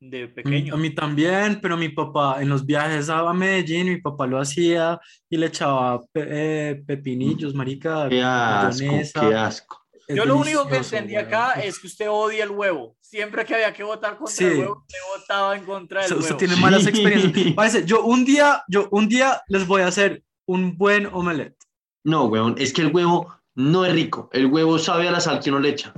de pequeño. A mí también, pero mi papá en los viajes a Medellín, mi papá lo hacía y le echaba pe- eh, pepinillos, marica, Qué asco, qué asco. Es Yo lo único que entendí acá es que usted odia el huevo. Siempre que había que votar contra Sí. el huevo, usted votaba en contra del Usted, usted huevo. tiene Sí. malas experiencias. Parece, yo un día, yo un día les voy a hacer un buen omelette. No, weón, es que el huevo no es rico. El huevo sabe a la sal que uno le echa.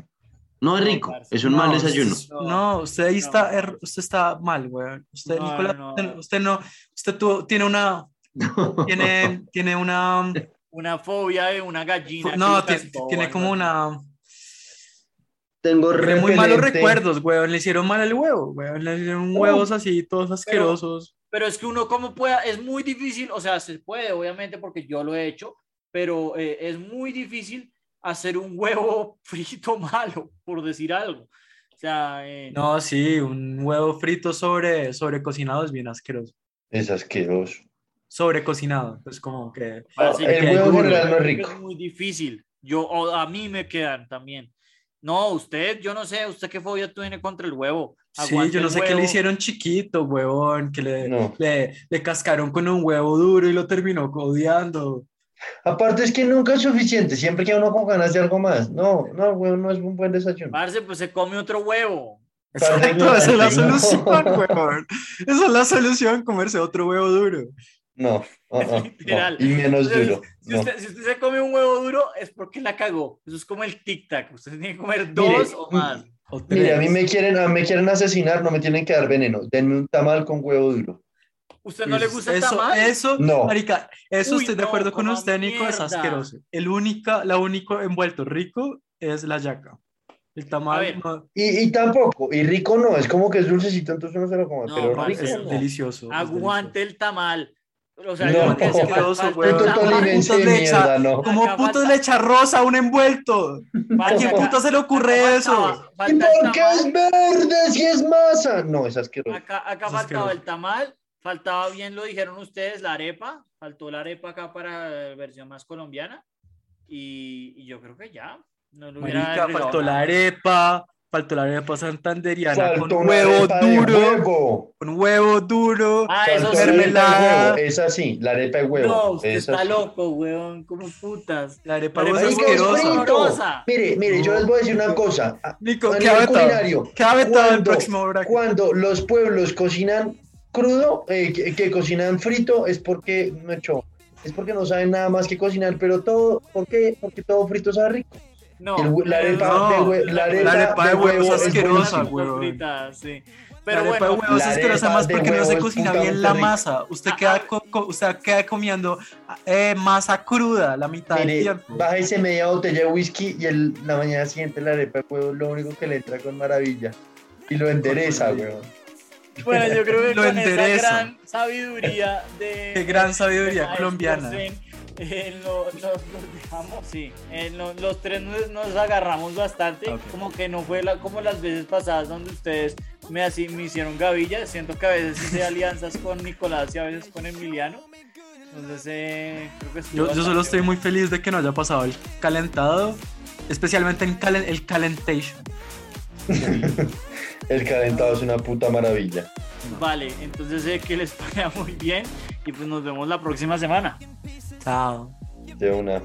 No es rico, es un mal No, desayuno. usted- No, usted ahí no. está, er- usted está mal, weón. Usted, No, Nicolás, no. usted, usted no, usted tuvo- tiene una, *laughs* tiene, tiene una, Una fobia de una gallina. no, tiene, como una, Tengo tiene muy malos recuerdos, weón. Le hicieron mal el huevo, weón. Le hicieron huevos así, todos asquerosos. Pero es que uno como pueda, es muy difícil, o sea, se puede, obviamente, porque yo lo he hecho, pero eh, es muy difícil hacer un huevo *laughs* frito malo, por decir algo. O sea, eh, No, sí, un huevo frito sobre, sobre cocinado es bien asqueroso. Es asqueroso. Sobre cocinado, pues como que parece el que- huevo duro. general no es es rico. muy difícil. Yo, o a mí me quedan también. No, usted, yo no sé, usted qué fobia tiene contra el huevo. Sí, yo no el sé qué le huevo. hicieron chiquito, huevón, que le, No. le, le cascaron con un huevo duro y lo terminó odiando. Aparte es que nunca es suficiente, siempre queda uno con ganas de algo más. No, no, huevo, no es un buen desayuno. Parce, pues se come otro huevo. Exacto, esa es la solución, *laughs* huevón. Esa es la solución, comerse otro huevo duro. No, ah, *laughs* no, Literal. y menos Entonces, duro. Si, no. usted, si usted se come un huevo duro, es porque la cagó. Eso es como el tic-tac. Usted tiene que comer Mire, dos o más. O Mire, a mí me quieren, a- me quieren asesinar, no me tienen que dar veneno. Denme un tamal con huevo duro. ¿Usted no le gusta el eso, tamal? Eso, No. marica, eso Uy, estoy de no, acuerdo con usted, Nico, es asqueroso. El única, la único envuelto rico es la yaca. El tamal no, Y, y tampoco, y rico no, es como que es dulcecito, entonces uno se lo come, No, pero rico es no. delicioso. es Aguante el tamal. O sea, No. que Asqueroso, el Puto tolimense putos de mierda, no. Como puto falta- le echa rosa un envuelto. ¿A quién puta se le ocurre acá eso? ¿Y por qué es verde si es masa? No, es asqueroso. Acá, acá Es faltaba asqueroso. el tamal, faltaba bien, lo dijeron ustedes, la arepa. Faltó la arepa acá para la versión más colombiana. Y, y yo creo que ya. No lo hubiera Marica, faltó la nada. arepa, faltó la arepa santanderiana Faltó con huevo duro, huevo. con huevo duro. Ah, eso sí. la arepa de mermelada. huevo. Es así, la arepa de huevo. No, usted es está así. loco, weón. Como putas. La arepa La de arepa huevo es asquerosa. Mire, mire, yo les voy a decir una cosa. Nico, a queda nivel vetado. culinario, Queda vetado el cuando- próximo bracket. Cuando los pueblos cocinan crudo, eh, que, que cocinan frito, es porque, macho, es porque no saben nada más que cocinar, pero todo, ¿por qué? Porque todo frito sabe rico. No. El la arepa No, de hue- la arepa, la arepa de de huevo huevo es asquerosa, huevón. frita, sí. La Pero arepa de bueno, huevo es la asquerosa más porque no huevo se cocina bien la masa. Usted queda, co- co- usted queda comiendo eh, masa cruda la mitad del tiempo. bájese media botella de whisky y el, la mañana siguiente la arepa de huevo es lo único que le entra con maravilla. Y lo endereza, weón. bueno, yo creo que *laughs* Lo con endereza. esa gran sabiduría de. Qué gran sabiduría colombiana. Zen, eh, lo- lo- los dejamos, sí. Eh, lo- los tres nos, nos agarramos bastante. Como que no fue la, como las veces pasadas donde ustedes me, así, me hicieron gavilla. Siento que a veces hice alianzas con Nicolás y a veces con Emiliano. Entonces, eh, creo que estuvo Yo, yo solo estoy muy feliz de que no haya pasado el calentado, especialmente en calen- el calentation. *laughs* El calentado es una puta maravilla. Vale, entonces sé que les vaya muy bien y pues nos vemos la próxima semana. Chao. De una.